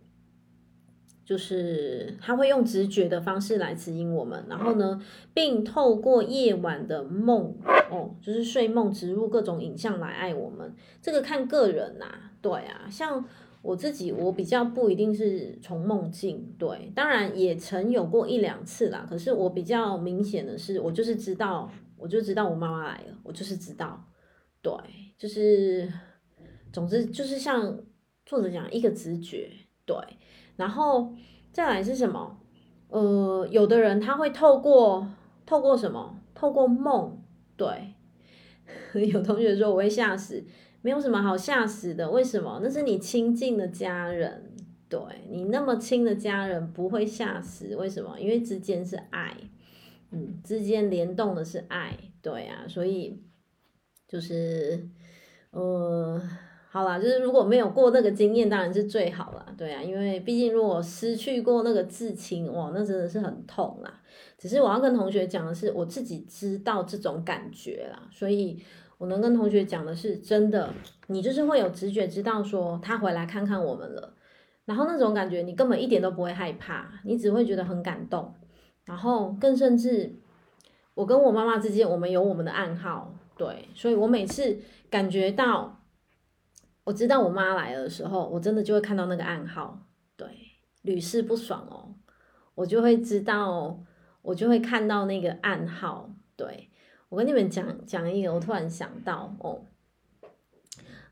A: 就是他会用直觉的方式来指引我们，然后呢，并透过夜晚的梦哦，就是睡梦植入各种影像来爱我们。这个看个人呐，对啊，像。我自己我比较不一定是从梦境，对，当然也曾有过一两次啦。可是我比较明显的是，我就是知道，我就知道我妈妈来了，我就是知道，对，就是，总之就是像作者讲一个直觉，对，然后再来是什么？呃，有的人他会透过透过什么？透过梦，对，[LAUGHS] 有同学说我会吓死。没有什么好吓死的，为什么？那是你亲近的家人，对，你那么亲的家人不会吓死，为什么？因为之间是爱，嗯，之间联动的是爱，对啊，所以就是，呃，好啦，就是如果没有过那个经验，当然是最好啦，对啊，因为毕竟如果失去过那个至亲，哇，那真的是很痛啦。只是我要跟同学讲的是，我自己知道这种感觉啦，所以。我能跟同学讲的是真的，你就是会有直觉知道说他回来看看我们了，然后那种感觉你根本一点都不会害怕，你只会觉得很感动，然后更甚至我跟我妈妈之间，我们有我们的暗号，对，所以我每次感觉到我知道我妈来的时候，我真的就会看到那个暗号，对，屡试不爽哦，我就会知道，我就会看到那个暗号，对。我跟你们讲讲一个，我突然想到哦，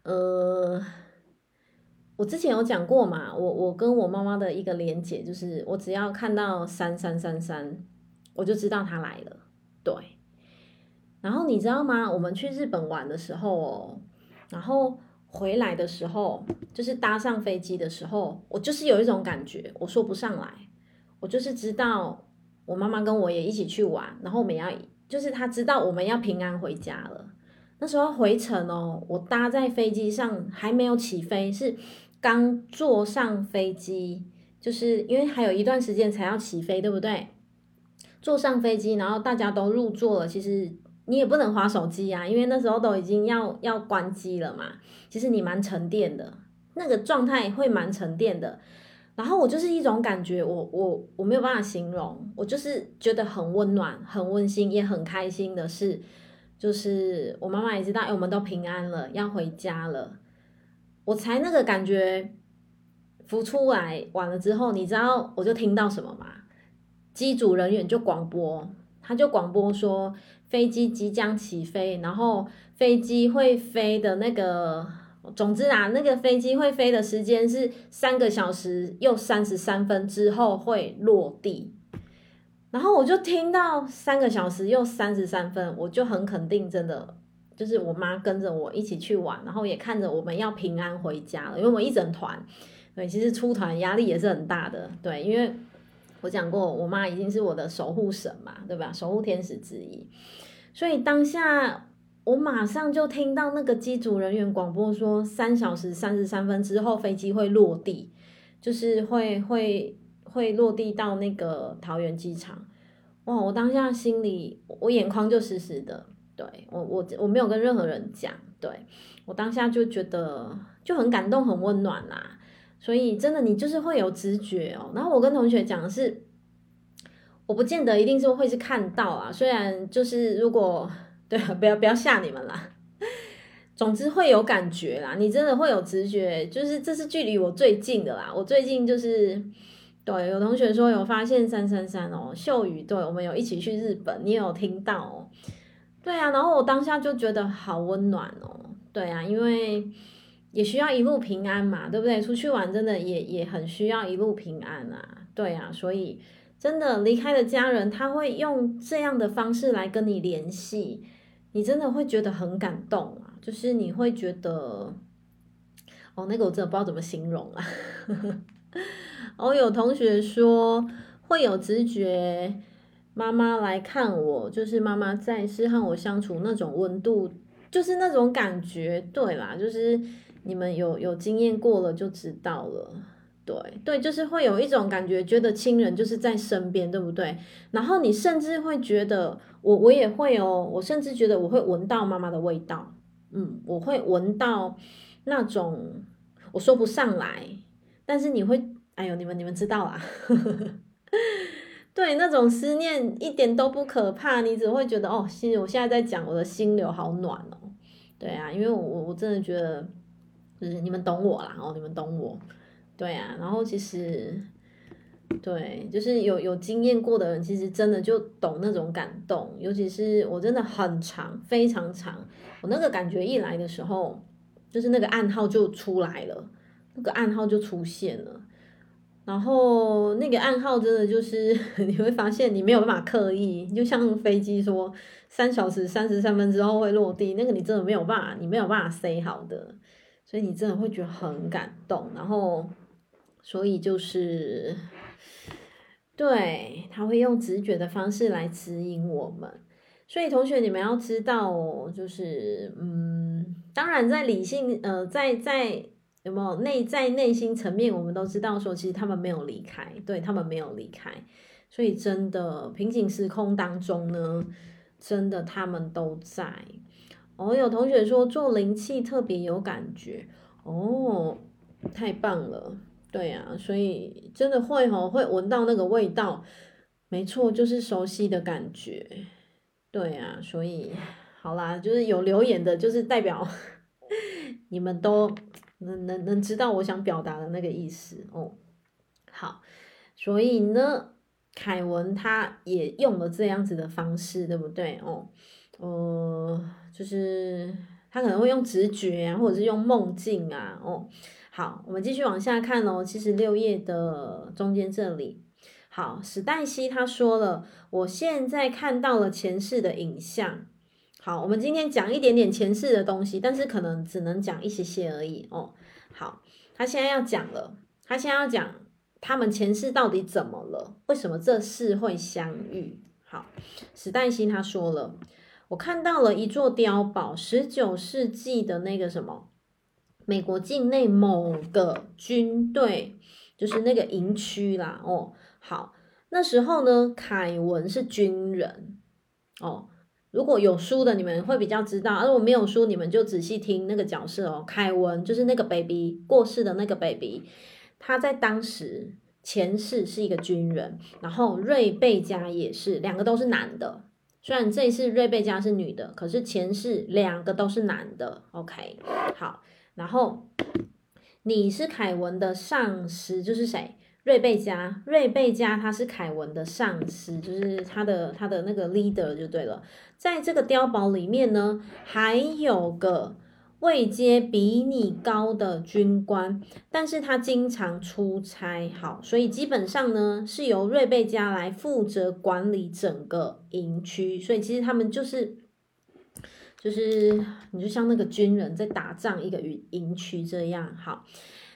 A: 呃，我之前有讲过嘛，我我跟我妈妈的一个连结就是，我只要看到三三三三，我就知道她来了。对，然后你知道吗？我们去日本玩的时候哦，然后回来的时候，就是搭上飞机的时候，我就是有一种感觉，我说不上来，我就是知道我妈妈跟我也一起去玩，然后我们要。就是他知道我们要平安回家了。那时候回程哦，我搭在飞机上还没有起飞，是刚坐上飞机，就是因为还有一段时间才要起飞，对不对？坐上飞机，然后大家都入座了，其实你也不能划手机啊，因为那时候都已经要要关机了嘛。其实你蛮沉淀的，那个状态会蛮沉淀的。然后我就是一种感觉，我我我没有办法形容，我就是觉得很温暖、很温馨，也很开心的是，就是我妈妈也知道，哎，我们都平安了，要回家了，我才那个感觉浮出来。完了之后，你知道我就听到什么吗？机组人员就广播，他就广播说飞机即将起飞，然后飞机会飞的那个。总之啊，那个飞机会飞的时间是三个小时又三十三分之后会落地，然后我就听到三个小时又三十三分，我就很肯定，真的就是我妈跟着我一起去玩，然后也看着我们要平安回家了，因为我们一整团，对，其实出团压力也是很大的，对，因为我讲过，我妈已经是我的守护神嘛，对吧？守护天使之一，所以当下。我马上就听到那个机组人员广播说，三小时三十三分之后飞机会落地，就是会会会落地到那个桃园机场。哇！我当下心里我眼眶就湿湿的，对，我我我没有跟任何人讲，对，我当下就觉得就很感动很温暖啦。所以真的你就是会有直觉哦。然后我跟同学讲的是，我不见得一定是会是看到啊，虽然就是如果。对，不要不要吓你们啦。总之会有感觉啦，你真的会有直觉，就是这是距离我最近的啦。我最近就是，对，有同学说有发现三三三哦，秀宇，对，我们有一起去日本，你有听到哦？对啊，然后我当下就觉得好温暖哦。对啊，因为也需要一路平安嘛，对不对？出去玩真的也也很需要一路平安啊。对啊，所以真的离开了家人，他会用这样的方式来跟你联系。你真的会觉得很感动啊，就是你会觉得，哦，那个我真的不知道怎么形容啊。[LAUGHS] 哦，有同学说会有直觉，妈妈来看我，就是妈妈在世和我相处那种温度，就是那种感觉，对啦，就是你们有有经验过了就知道了。对对，就是会有一种感觉，觉得亲人就是在身边，对不对？然后你甚至会觉得，我我也会哦，我甚至觉得我会闻到妈妈的味道，嗯，我会闻到那种我说不上来，但是你会，哎呦，你们你们知道啊，[LAUGHS] 对，那种思念一点都不可怕，你只会觉得哦，心，我现在在讲我的心流好暖哦，对啊，因为我我真的觉得，就是你们懂我啦，哦，你们懂我。对啊，然后其实，对，就是有有经验过的人，其实真的就懂那种感动。尤其是我真的很长，非常长，我那个感觉一来的时候，就是那个暗号就出来了，那个暗号就出现了。然后那个暗号真的就是 [LAUGHS] 你会发现你没有办法刻意，就像飞机说三小时三十三分之后会落地，那个你真的没有办法，你没有办法 say 好的，所以你真的会觉得很感动，然后。所以就是，对，他会用直觉的方式来指引我们。所以同学，你们要知道哦，就是，嗯，当然在理性，呃，在在有没有内在内心层面，我们都知道说，其实他们没有离开，对，他们没有离开。所以真的平行时空当中呢，真的他们都在。哦，有同学说做灵气特别有感觉，哦，太棒了。对、啊，所以真的会吼，会闻到那个味道，没错，就是熟悉的感觉。对、啊，所以好啦，就是有留言的，就是代表 [LAUGHS] 你们都能能能知道我想表达的那个意思哦。好，所以呢，凯文他也用了这样子的方式，对不对？哦，呃，就是他可能会用直觉，或者是用梦境啊，哦。好，我们继续往下看哦。七十六页的中间这里，好，史黛西他说了，我现在看到了前世的影像。好，我们今天讲一点点前世的东西，但是可能只能讲一些些而已哦。好，他现在要讲了，他现在要讲他们前世到底怎么了？为什么这世会相遇？好，史黛西他说了，我看到了一座碉堡，十九世纪的那个什么。美国境内某个军队，就是那个营区啦。哦，好，那时候呢，凯文是军人。哦，如果有书的，你们会比较知道；而如果没有书，你们就仔细听那个角色哦。凯文就是那个 baby 过世的那个 baby，他在当时前世是一个军人，然后瑞贝加也是，两个都是男的。虽然这一次瑞贝加是女的，可是前世两个都是男的。OK，好，然后你是凯文的上司，就是谁？瑞贝加，瑞贝加他是凯文的上司，就是他的他的那个 leader 就对了。在这个碉堡里面呢，还有个位阶比你高的军官，但是他经常出差，好，所以基本上呢是由瑞贝加来负责管理整个营区。所以其实他们就是就是你就像那个军人在打仗一个营营区这样。好，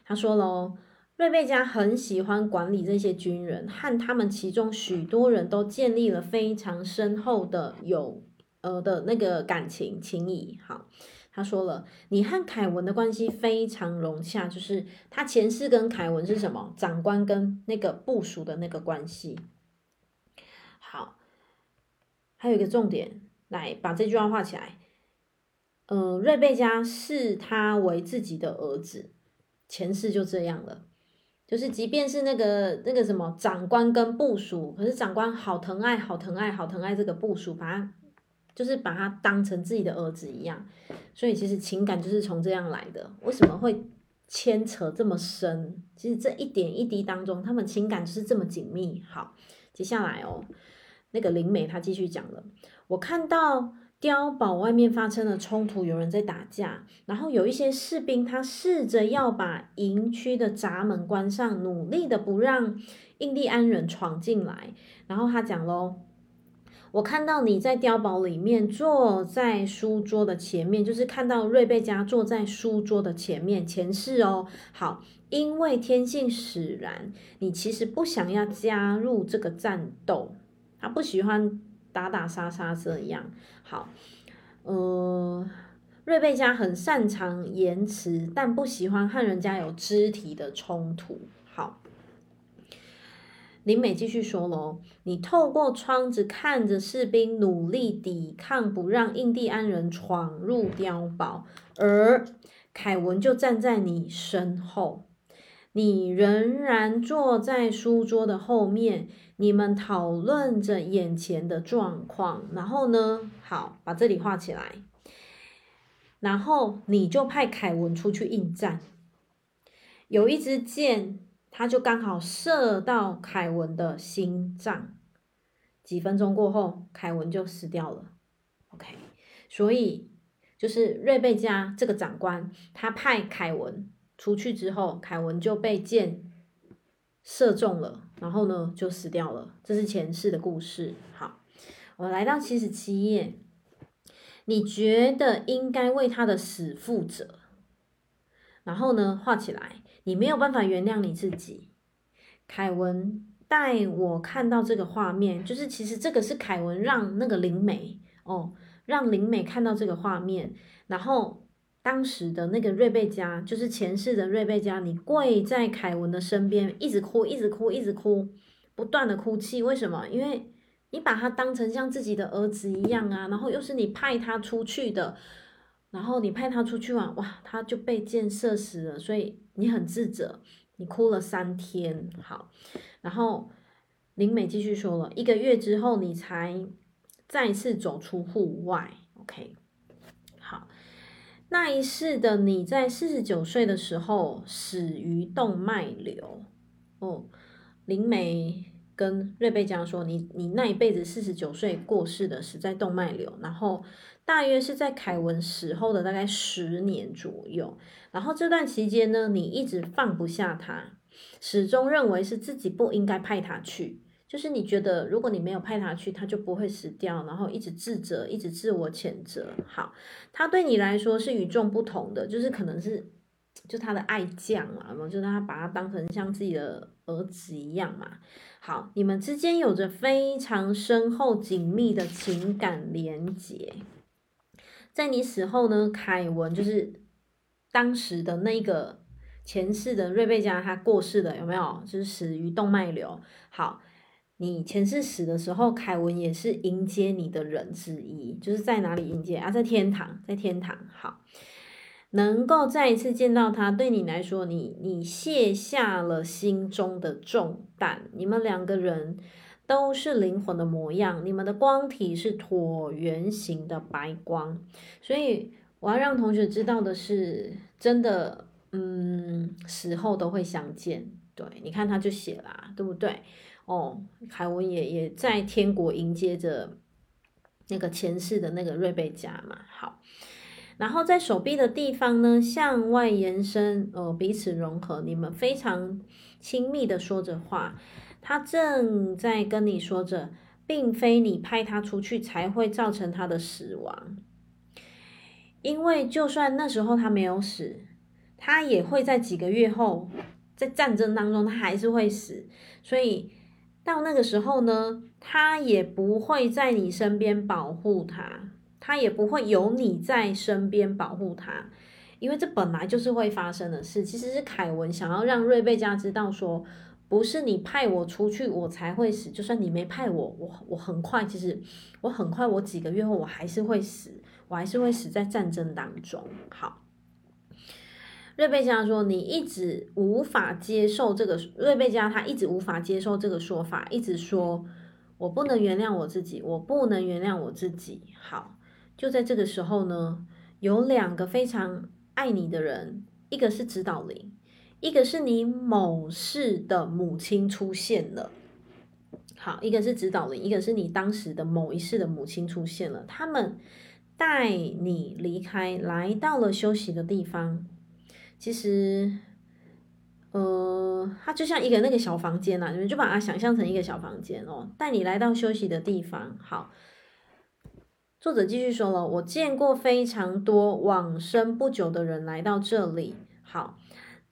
A: 他说喽。瑞贝加很喜欢管理这些军人，和他们其中许多人都建立了非常深厚的友呃的那个感情情谊。好，他说了，你和凯文的关系非常融洽，就是他前世跟凯文是什么？长官跟那个部属的那个关系。好，还有一个重点，来把这句话画起来。呃，瑞贝加视他为自己的儿子，前世就这样了。就是，即便是那个那个什么长官跟部属，可是长官好疼爱、好疼爱、好疼爱这个部属，把他就是把他当成自己的儿子一样，所以其实情感就是从这样来的。为什么会牵扯这么深？其实这一点一滴当中，他们情感就是这么紧密。好，接下来哦，那个灵媒他继续讲了，我看到。碉堡外面发生了冲突，有人在打架，然后有一些士兵，他试着要把营区的闸门关上，努力的不让印第安人闯进来。然后他讲喽，我看到你在碉堡里面坐在书桌的前面，就是看到瑞贝加坐在书桌的前面，前世哦。好，因为天性使然，你其实不想要加入这个战斗，他不喜欢。打打杀杀这样好，呃，瑞贝加很擅长言辞，但不喜欢和人家有肢体的冲突。林，美继续说喽，你透过窗子看着士兵努力抵抗，不让印第安人闯入碉堡，而凯文就站在你身后，你仍然坐在书桌的后面。你们讨论着眼前的状况，然后呢，好，把这里画起来。然后你就派凯文出去应战。有一支箭，他就刚好射到凯文的心脏。几分钟过后，凯文就死掉了。OK，所以就是瑞贝加这个长官，他派凯文出去之后，凯文就被箭射中了。然后呢，就死掉了。这是前世的故事。好，我来到七十七页。你觉得应该为他的死负责？然后呢，画起来。你没有办法原谅你自己。凯文带我看到这个画面，就是其实这个是凯文让那个灵媒哦，让灵媒看到这个画面，然后。当时的那个瑞贝加，就是前世的瑞贝加，你跪在凯文的身边，一直哭，一直哭，一直哭，不断的哭泣。为什么？因为你把他当成像自己的儿子一样啊，然后又是你派他出去的，然后你派他出去玩，哇，他就被箭射死了，所以你很自责，你哭了三天。好，然后灵美继续说了，一个月之后你才再次走出户外。OK 好。那一世的你在四十九岁的时候死于动脉瘤哦。灵美跟瑞贝加说：“你你那一辈子四十九岁过世的，死在动脉瘤，然后大约是在凯文死后的大概十年左右。然后这段期间呢，你一直放不下他，始终认为是自己不应该派他去。”就是你觉得，如果你没有派他去，他就不会死掉，然后一直自责，一直自我谴责。好，他对你来说是与众不同的，就是可能是就他的爱将嘛，就是他把他当成像自己的儿子一样嘛。好，你们之间有着非常深厚紧密的情感连结。在你死后呢，凯文就是当时的那个前世的瑞贝加，他过世了，有没有？就是死于动脉瘤。好。你前世死的时候，凯文也是迎接你的人之一，就是在哪里迎接啊？在天堂，在天堂。好，能够再一次见到他，对你来说，你你卸下了心中的重担。你们两个人都是灵魂的模样，你们的光体是椭圆形的白光。所以我要让同学知道的是，真的，嗯，死后都会相见。对，你看他就写了啊，对不对？哦，凯文也也在天国迎接着那个前世的那个瑞贝加嘛。好，然后在手臂的地方呢，向外延伸，呃，彼此融合，你们非常亲密的说着话。他正在跟你说着，并非你派他出去才会造成他的死亡，因为就算那时候他没有死，他也会在几个月后，在战争当中，他还是会死，所以。到那个时候呢，他也不会在你身边保护他，他也不会有你在身边保护他，因为这本来就是会发生的事。其实是凯文想要让瑞贝加知道说，不是你派我出去我才会死，就算你没派我，我我很快，其实我很快，我几个月后我还是会死，我还是会死在战争当中。好。瑞贝加说：“你一直无法接受这个。”瑞贝加他一直无法接受这个说法，一直说：“我不能原谅我自己，我不能原谅我自己。”好，就在这个时候呢，有两个非常爱你的人，一个是指导灵，一个是你某世的母亲出现了。好，一个是指导灵，一个是你当时的某一世的母亲出现了。他们带你离开，来到了休息的地方。其实，呃，它就像一个那个小房间呐、啊，你们就把它想象成一个小房间哦，带你来到休息的地方。好，作者继续说了，我见过非常多往生不久的人来到这里。好。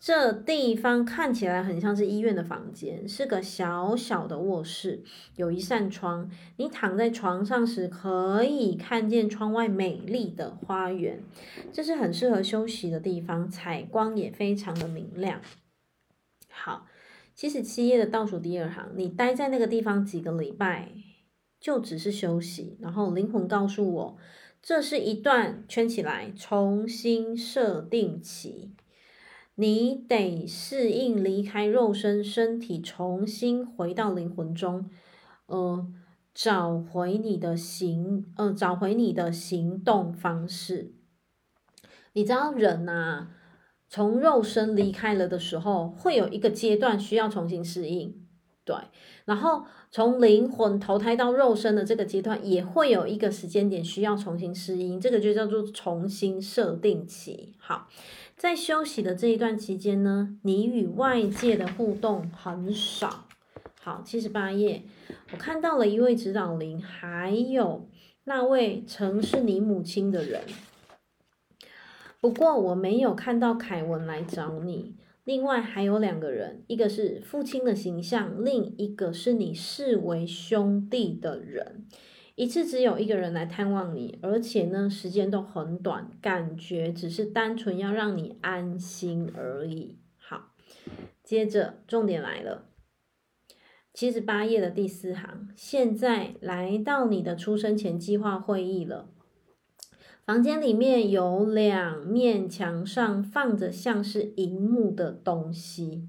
A: 这地方看起来很像是医院的房间，是个小小的卧室，有一扇窗。你躺在床上时，可以看见窗外美丽的花园。这是很适合休息的地方，采光也非常的明亮。好，七十七页的倒数第二行，你待在那个地方几个礼拜，就只是休息。然后灵魂告诉我，这是一段圈起来，重新设定起。你得适应离开肉身，身体重新回到灵魂中，呃，找回你的行，呃，找回你的行动方式。你知道人呐、啊，从肉身离开了的时候，会有一个阶段需要重新适应，对。然后从灵魂投胎到肉身的这个阶段，也会有一个时间点需要重新适应，这个就叫做重新设定期。好。在休息的这一段期间呢，你与外界的互动很少。好，七十八页，我看到了一位指导灵，还有那位曾是你母亲的人。不过我没有看到凯文来找你。另外还有两个人，一个是父亲的形象，另一个是你视为兄弟的人。一次只有一个人来探望你，而且呢，时间都很短，感觉只是单纯要让你安心而已。好，接着重点来了，七十八页的第四行，现在来到你的出生前计划会议了。房间里面有两面墙上放着像是荧幕的东西。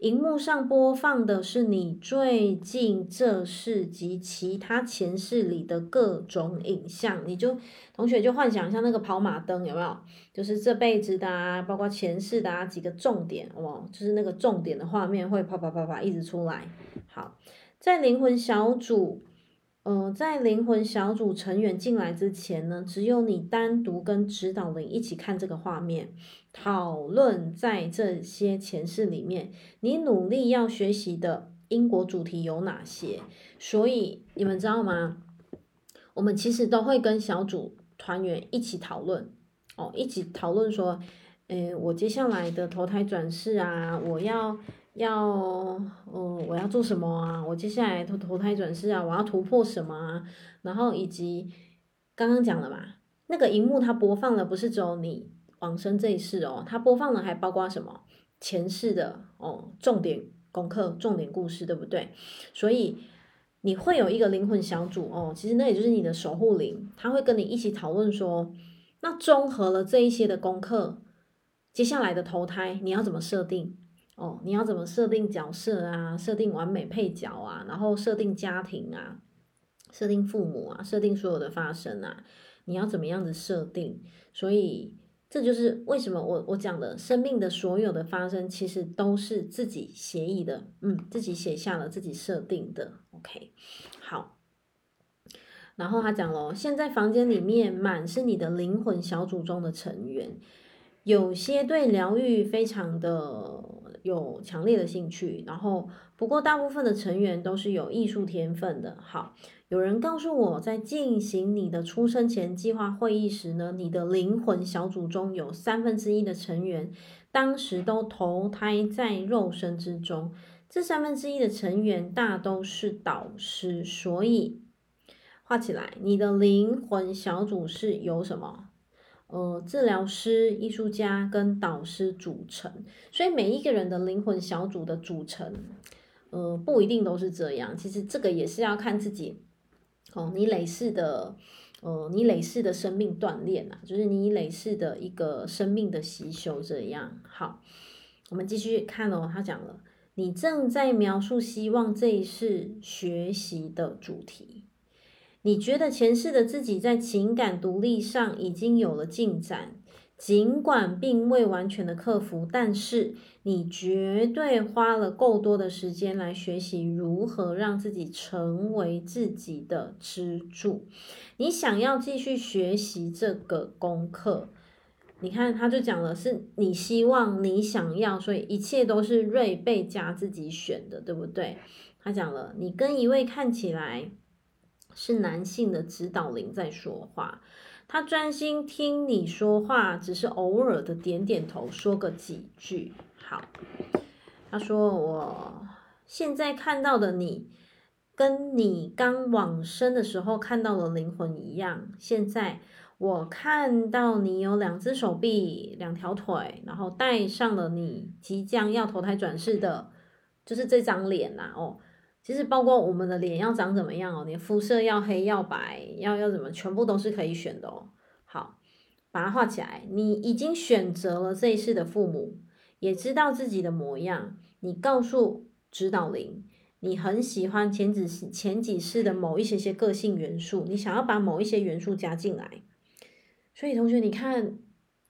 A: 荧幕上播放的是你最近这世及其他前世里的各种影像，你就同学就幻想一下那个跑马灯有没有？就是这辈子的啊，包括前世的啊，几个重点哦，就是那个重点的画面会啪啪啪啪一直出来。好，在灵魂小组。呃，在灵魂小组成员进来之前呢，只有你单独跟指导灵一起看这个画面，讨论在这些前世里面，你努力要学习的因果主题有哪些。所以你们知道吗？我们其实都会跟小组团员一起讨论，哦，一起讨论说，诶，我接下来的投胎转世啊，我要。要，嗯，我要做什么啊？我接下来投投胎转世啊，我要突破什么啊？然后以及刚刚讲了嘛，那个荧幕它播放的不是只有你往生这一世哦，它播放的还包括什么前世的哦，重点功课、重点故事，对不对？所以你会有一个灵魂小组哦，其实那也就是你的守护灵，他会跟你一起讨论说，那综合了这一些的功课，接下来的投胎你要怎么设定？哦，你要怎么设定角色啊？设定完美配角啊，然后设定家庭啊，设定父母啊，设定所有的发生啊，你要怎么样子设定？所以。这就是为什么我我讲的生命的所有的发生，其实都是自己协议的，嗯，自己写下了，自己设定的，OK，好。然后他讲了，现在房间里面满是你的灵魂小组中的成员，有些对疗愈非常的有强烈的兴趣，然后不过大部分的成员都是有艺术天分的，好。有人告诉我在进行你的出生前计划会议时呢，你的灵魂小组中有三分之一的成员当时都投胎在肉身之中。这三分之一的成员大都是导师，所以画起来，你的灵魂小组是由什么？呃，治疗师、艺术家跟导师组成。所以每一个人的灵魂小组的组成，呃，不一定都是这样。其实这个也是要看自己。哦，你累世的，呃，你累世的生命锻炼啊，就是你累世的一个生命的习修这样。好，我们继续看哦，他讲了，你正在描述希望这一世学习的主题。你觉得前世的自己在情感独立上已经有了进展。尽管并未完全的克服，但是你绝对花了够多的时间来学习如何让自己成为自己的支柱。你想要继续学习这个功课，你看他就讲了，是你希望你想要，所以一切都是瑞贝加自己选的，对不对？他讲了，你跟一位看起来是男性的指导灵在说话。他专心听你说话，只是偶尔的点点头，说个几句。好，他说：“我现在看到的你，跟你刚往生的时候看到的灵魂一样。现在我看到你有两只手臂、两条腿，然后带上了你即将要投胎转世的，就是这张脸呐、哦。”其实包括我们的脸要长怎么样哦，你肤色要黑要白，要要怎么，全部都是可以选的哦。好，把它画起来。你已经选择了这一世的父母，也知道自己的模样。你告诉指导灵，你很喜欢前几世前几世的某一些些个性元素，你想要把某一些元素加进来。所以同学，你看，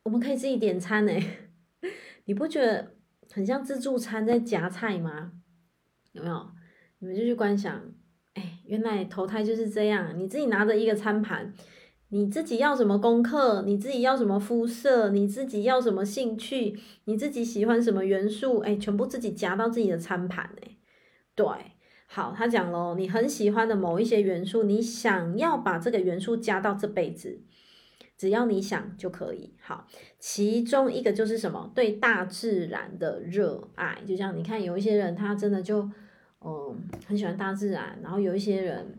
A: 我们可以自己点餐诶，[LAUGHS] 你不觉得很像自助餐在夹菜吗？有没有？你们就去观想，哎，原来投胎就是这样。你自己拿着一个餐盘，你自己要什么功课，你自己要什么肤色，你自己要什么兴趣，你自己喜欢什么元素，哎，全部自己夹到自己的餐盘，哎，对，好，他讲咯，你很喜欢的某一些元素，你想要把这个元素加到这辈子，只要你想就可以。好，其中一个就是什么？对大自然的热爱，就像你看，有一些人他真的就。嗯，很喜欢大自然，然后有一些人，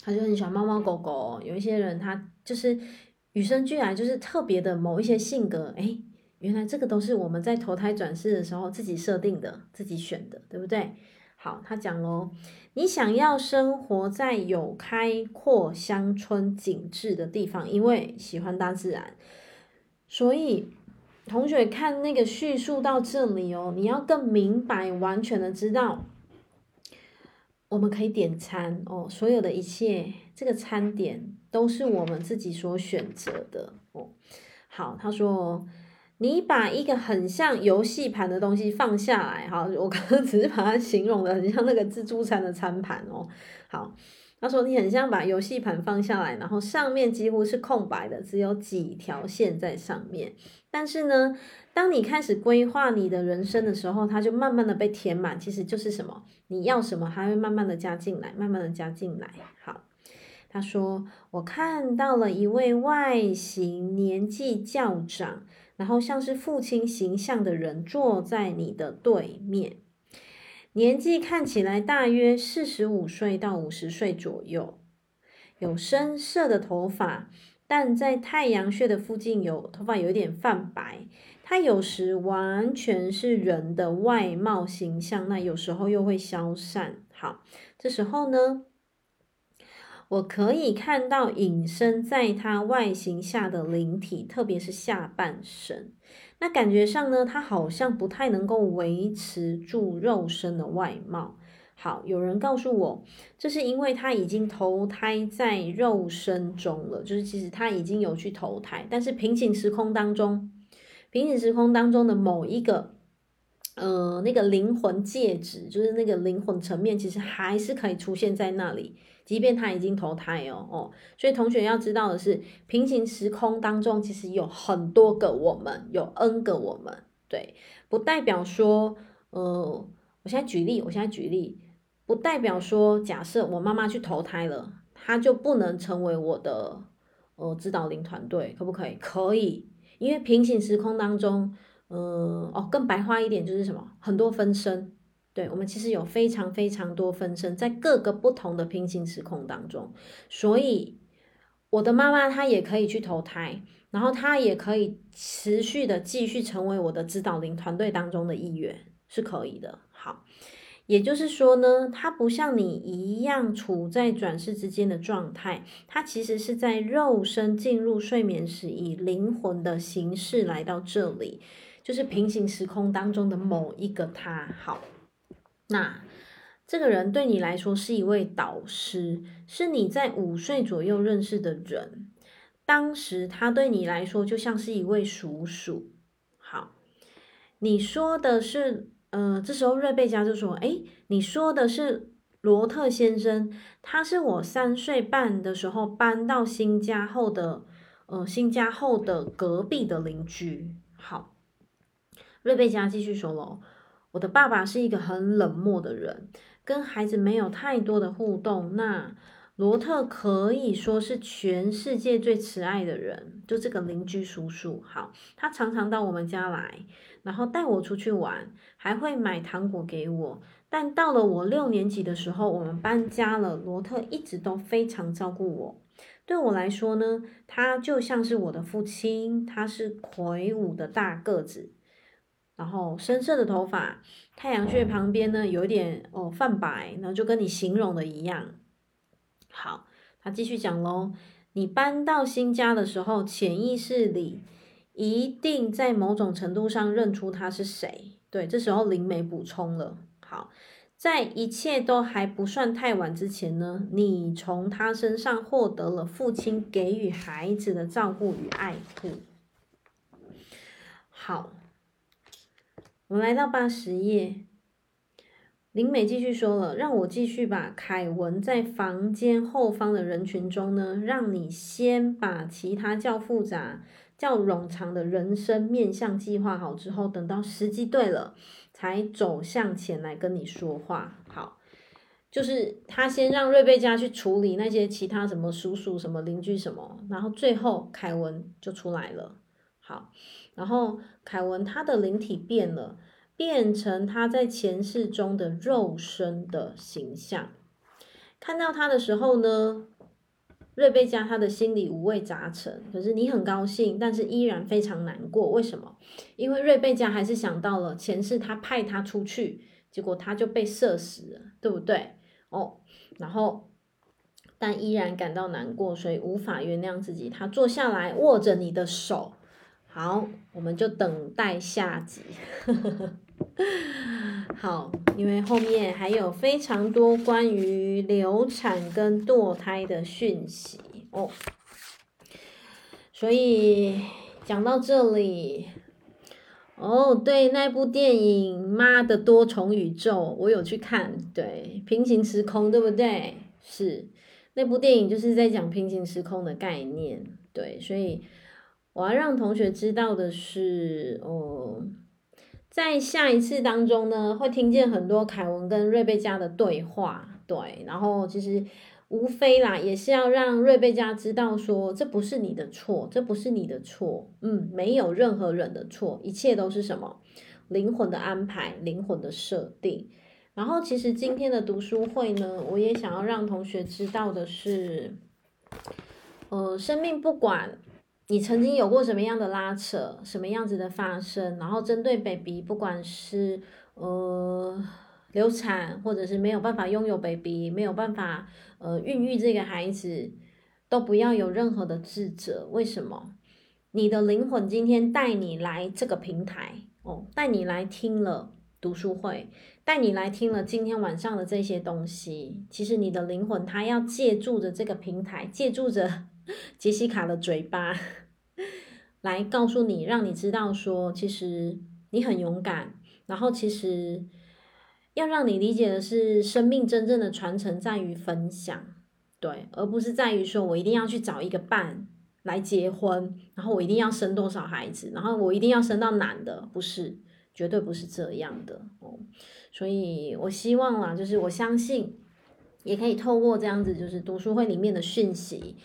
A: 他就很喜欢猫猫狗狗。有一些人，他就是与生俱来就是特别的某一些性格。诶，原来这个都是我们在投胎转世的时候自己设定的、自己选的，对不对？好，他讲喽，你想要生活在有开阔乡村景致的地方，因为喜欢大自然，所以同学看那个叙述到这里哦，你要更明白、完全的知道。我们可以点餐哦，所有的一切，这个餐点都是我们自己所选择的哦。好，他说，你把一个很像游戏盘的东西放下来，哈，我刚刚只是把它形容的很像那个自助餐的餐盘哦。好，他说你很像把游戏盘放下来，然后上面几乎是空白的，只有几条线在上面，但是呢。当你开始规划你的人生的时候，它就慢慢的被填满。其实就是什么，你要什么，还会慢慢的加进来，慢慢的加进来。好，他说，我看到了一位外形年纪较长，然后像是父亲形象的人坐在你的对面，年纪看起来大约四十五岁到五十岁左右，有深色的头发，但在太阳穴的附近有头发有一点泛白。他有时完全是人的外貌形象，那有时候又会消散。好，这时候呢，我可以看到隐身在他外形下的灵体，特别是下半身。那感觉上呢，他好像不太能够维持住肉身的外貌。好，有人告诉我，这是因为他已经投胎在肉身中了，就是其实他已经有去投胎，但是平行时空当中，平行时空当中的某一个。呃，那个灵魂戒指，就是那个灵魂层面，其实还是可以出现在那里，即便他已经投胎哦哦。所以同学要知道的是，平行时空当中其实有很多个我们，有 N 个我们，对，不代表说，呃，我现在举例，我现在举例，不代表说，假设我妈妈去投胎了，她就不能成为我的呃指导灵团队，可不可以？可以，因为平行时空当中。嗯，哦，更白话一点就是什么？很多分身，对，我们其实有非常非常多分身在各个不同的平行时空当中，所以我的妈妈她也可以去投胎，然后她也可以持续的继续成为我的指导灵团队当中的一员，是可以的。好，也就是说呢，他不像你一样处在转世之间的状态，他其实是在肉身进入睡眠时，以灵魂的形式来到这里。就是平行时空当中的某一个他，好，那这个人对你来说是一位导师，是你在五岁左右认识的人，当时他对你来说就像是一位叔叔。好，你说的是，呃，这时候瑞贝加就说，诶，你说的是罗特先生，他是我三岁半的时候搬到新家后的，呃，新家后的隔壁的邻居。好。瑞贝加继续说喽，我的爸爸是一个很冷漠的人，跟孩子没有太多的互动。那罗特可以说是全世界最慈爱的人，就这个邻居叔叔。好，他常常到我们家来，然后带我出去玩，还会买糖果给我。但到了我六年级的时候，我们搬家了，罗特一直都非常照顾我。对我来说呢，他就像是我的父亲，他是魁梧的大个子。然后深色的头发，太阳穴旁边呢有点哦泛白，然后就跟你形容的一样。好，他继续讲喽。你搬到新家的时候，潜意识里一定在某种程度上认出他是谁。对，这时候灵媒补充了。好，在一切都还不算太晚之前呢，你从他身上获得了父亲给予孩子的照顾与爱护。好。我们来到八十页，林美继续说了，让我继续把凯文在房间后方的人群中呢，让你先把其他较复杂、较冗长的人生面向计划好之后，等到时机对了，才走向前来跟你说话。好，就是他先让瑞贝加去处理那些其他什么叔叔、什么邻居什么，然后最后凯文就出来了。好。然后凯文他的灵体变了，变成他在前世中的肉身的形象。看到他的时候呢，瑞贝加他的心里五味杂陈。可是你很高兴，但是依然非常难过。为什么？因为瑞贝加还是想到了前世他派他出去，结果他就被射死了，对不对？哦，然后但依然感到难过，所以无法原谅自己。他坐下来，握着你的手。好，我们就等待下集。[LAUGHS] 好，因为后面还有非常多关于流产跟堕胎的讯息哦，所以讲到这里，哦，对，那部电影《妈的多重宇宙》，我有去看，对，平行时空，对不对？是，那部电影就是在讲平行时空的概念，对，所以。我要让同学知道的是，哦，在下一次当中呢，会听见很多凯文跟瑞贝加的对话，对，然后其实无非啦，也是要让瑞贝加知道说，这不是你的错，这不是你的错，嗯，没有任何人的错，一切都是什么？灵魂的安排，灵魂的设定。然后其实今天的读书会呢，我也想要让同学知道的是，呃，生命不管。你曾经有过什么样的拉扯，什么样子的发生？然后针对 baby，不管是呃流产，或者是没有办法拥有 baby，没有办法呃孕育这个孩子，都不要有任何的自责。为什么？你的灵魂今天带你来这个平台哦，带你来听了读书会，带你来听了今天晚上的这些东西。其实你的灵魂它要借助着这个平台，借助着 [LAUGHS] 杰西卡的嘴巴，来告诉你，让你知道说，其实你很勇敢。然后其实要让你理解的是，生命真正的传承在于分享，对，而不是在于说我一定要去找一个伴。来结婚，然后我一定要生多少孩子，然后我一定要生到男的，不是，绝对不是这样的哦。所以我希望啦，就是我相信，也可以透过这样子，就是读书会里面的讯息，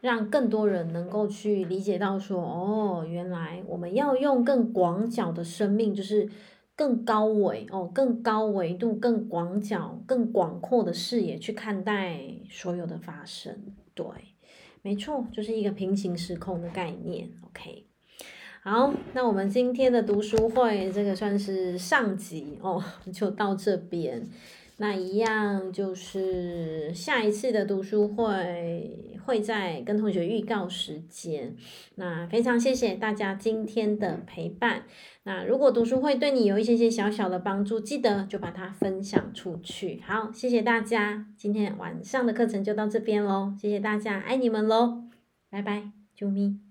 A: 让更多人能够去理解到说，哦，原来我们要用更广角的生命，就是更高维哦，更高维度、更广角、更广阔的视野去看待所有的发生，对。没错，就是一个平行时空的概念。OK，好，那我们今天的读书会，这个算是上集哦，就到这边。那一样就是下一次的读书会会在跟同学预告时间。那非常谢谢大家今天的陪伴。那如果读书会对你有一些些小小的帮助，记得就把它分享出去。好，谢谢大家，今天晚上的课程就到这边喽。谢谢大家，爱你们喽，拜拜，啾咪。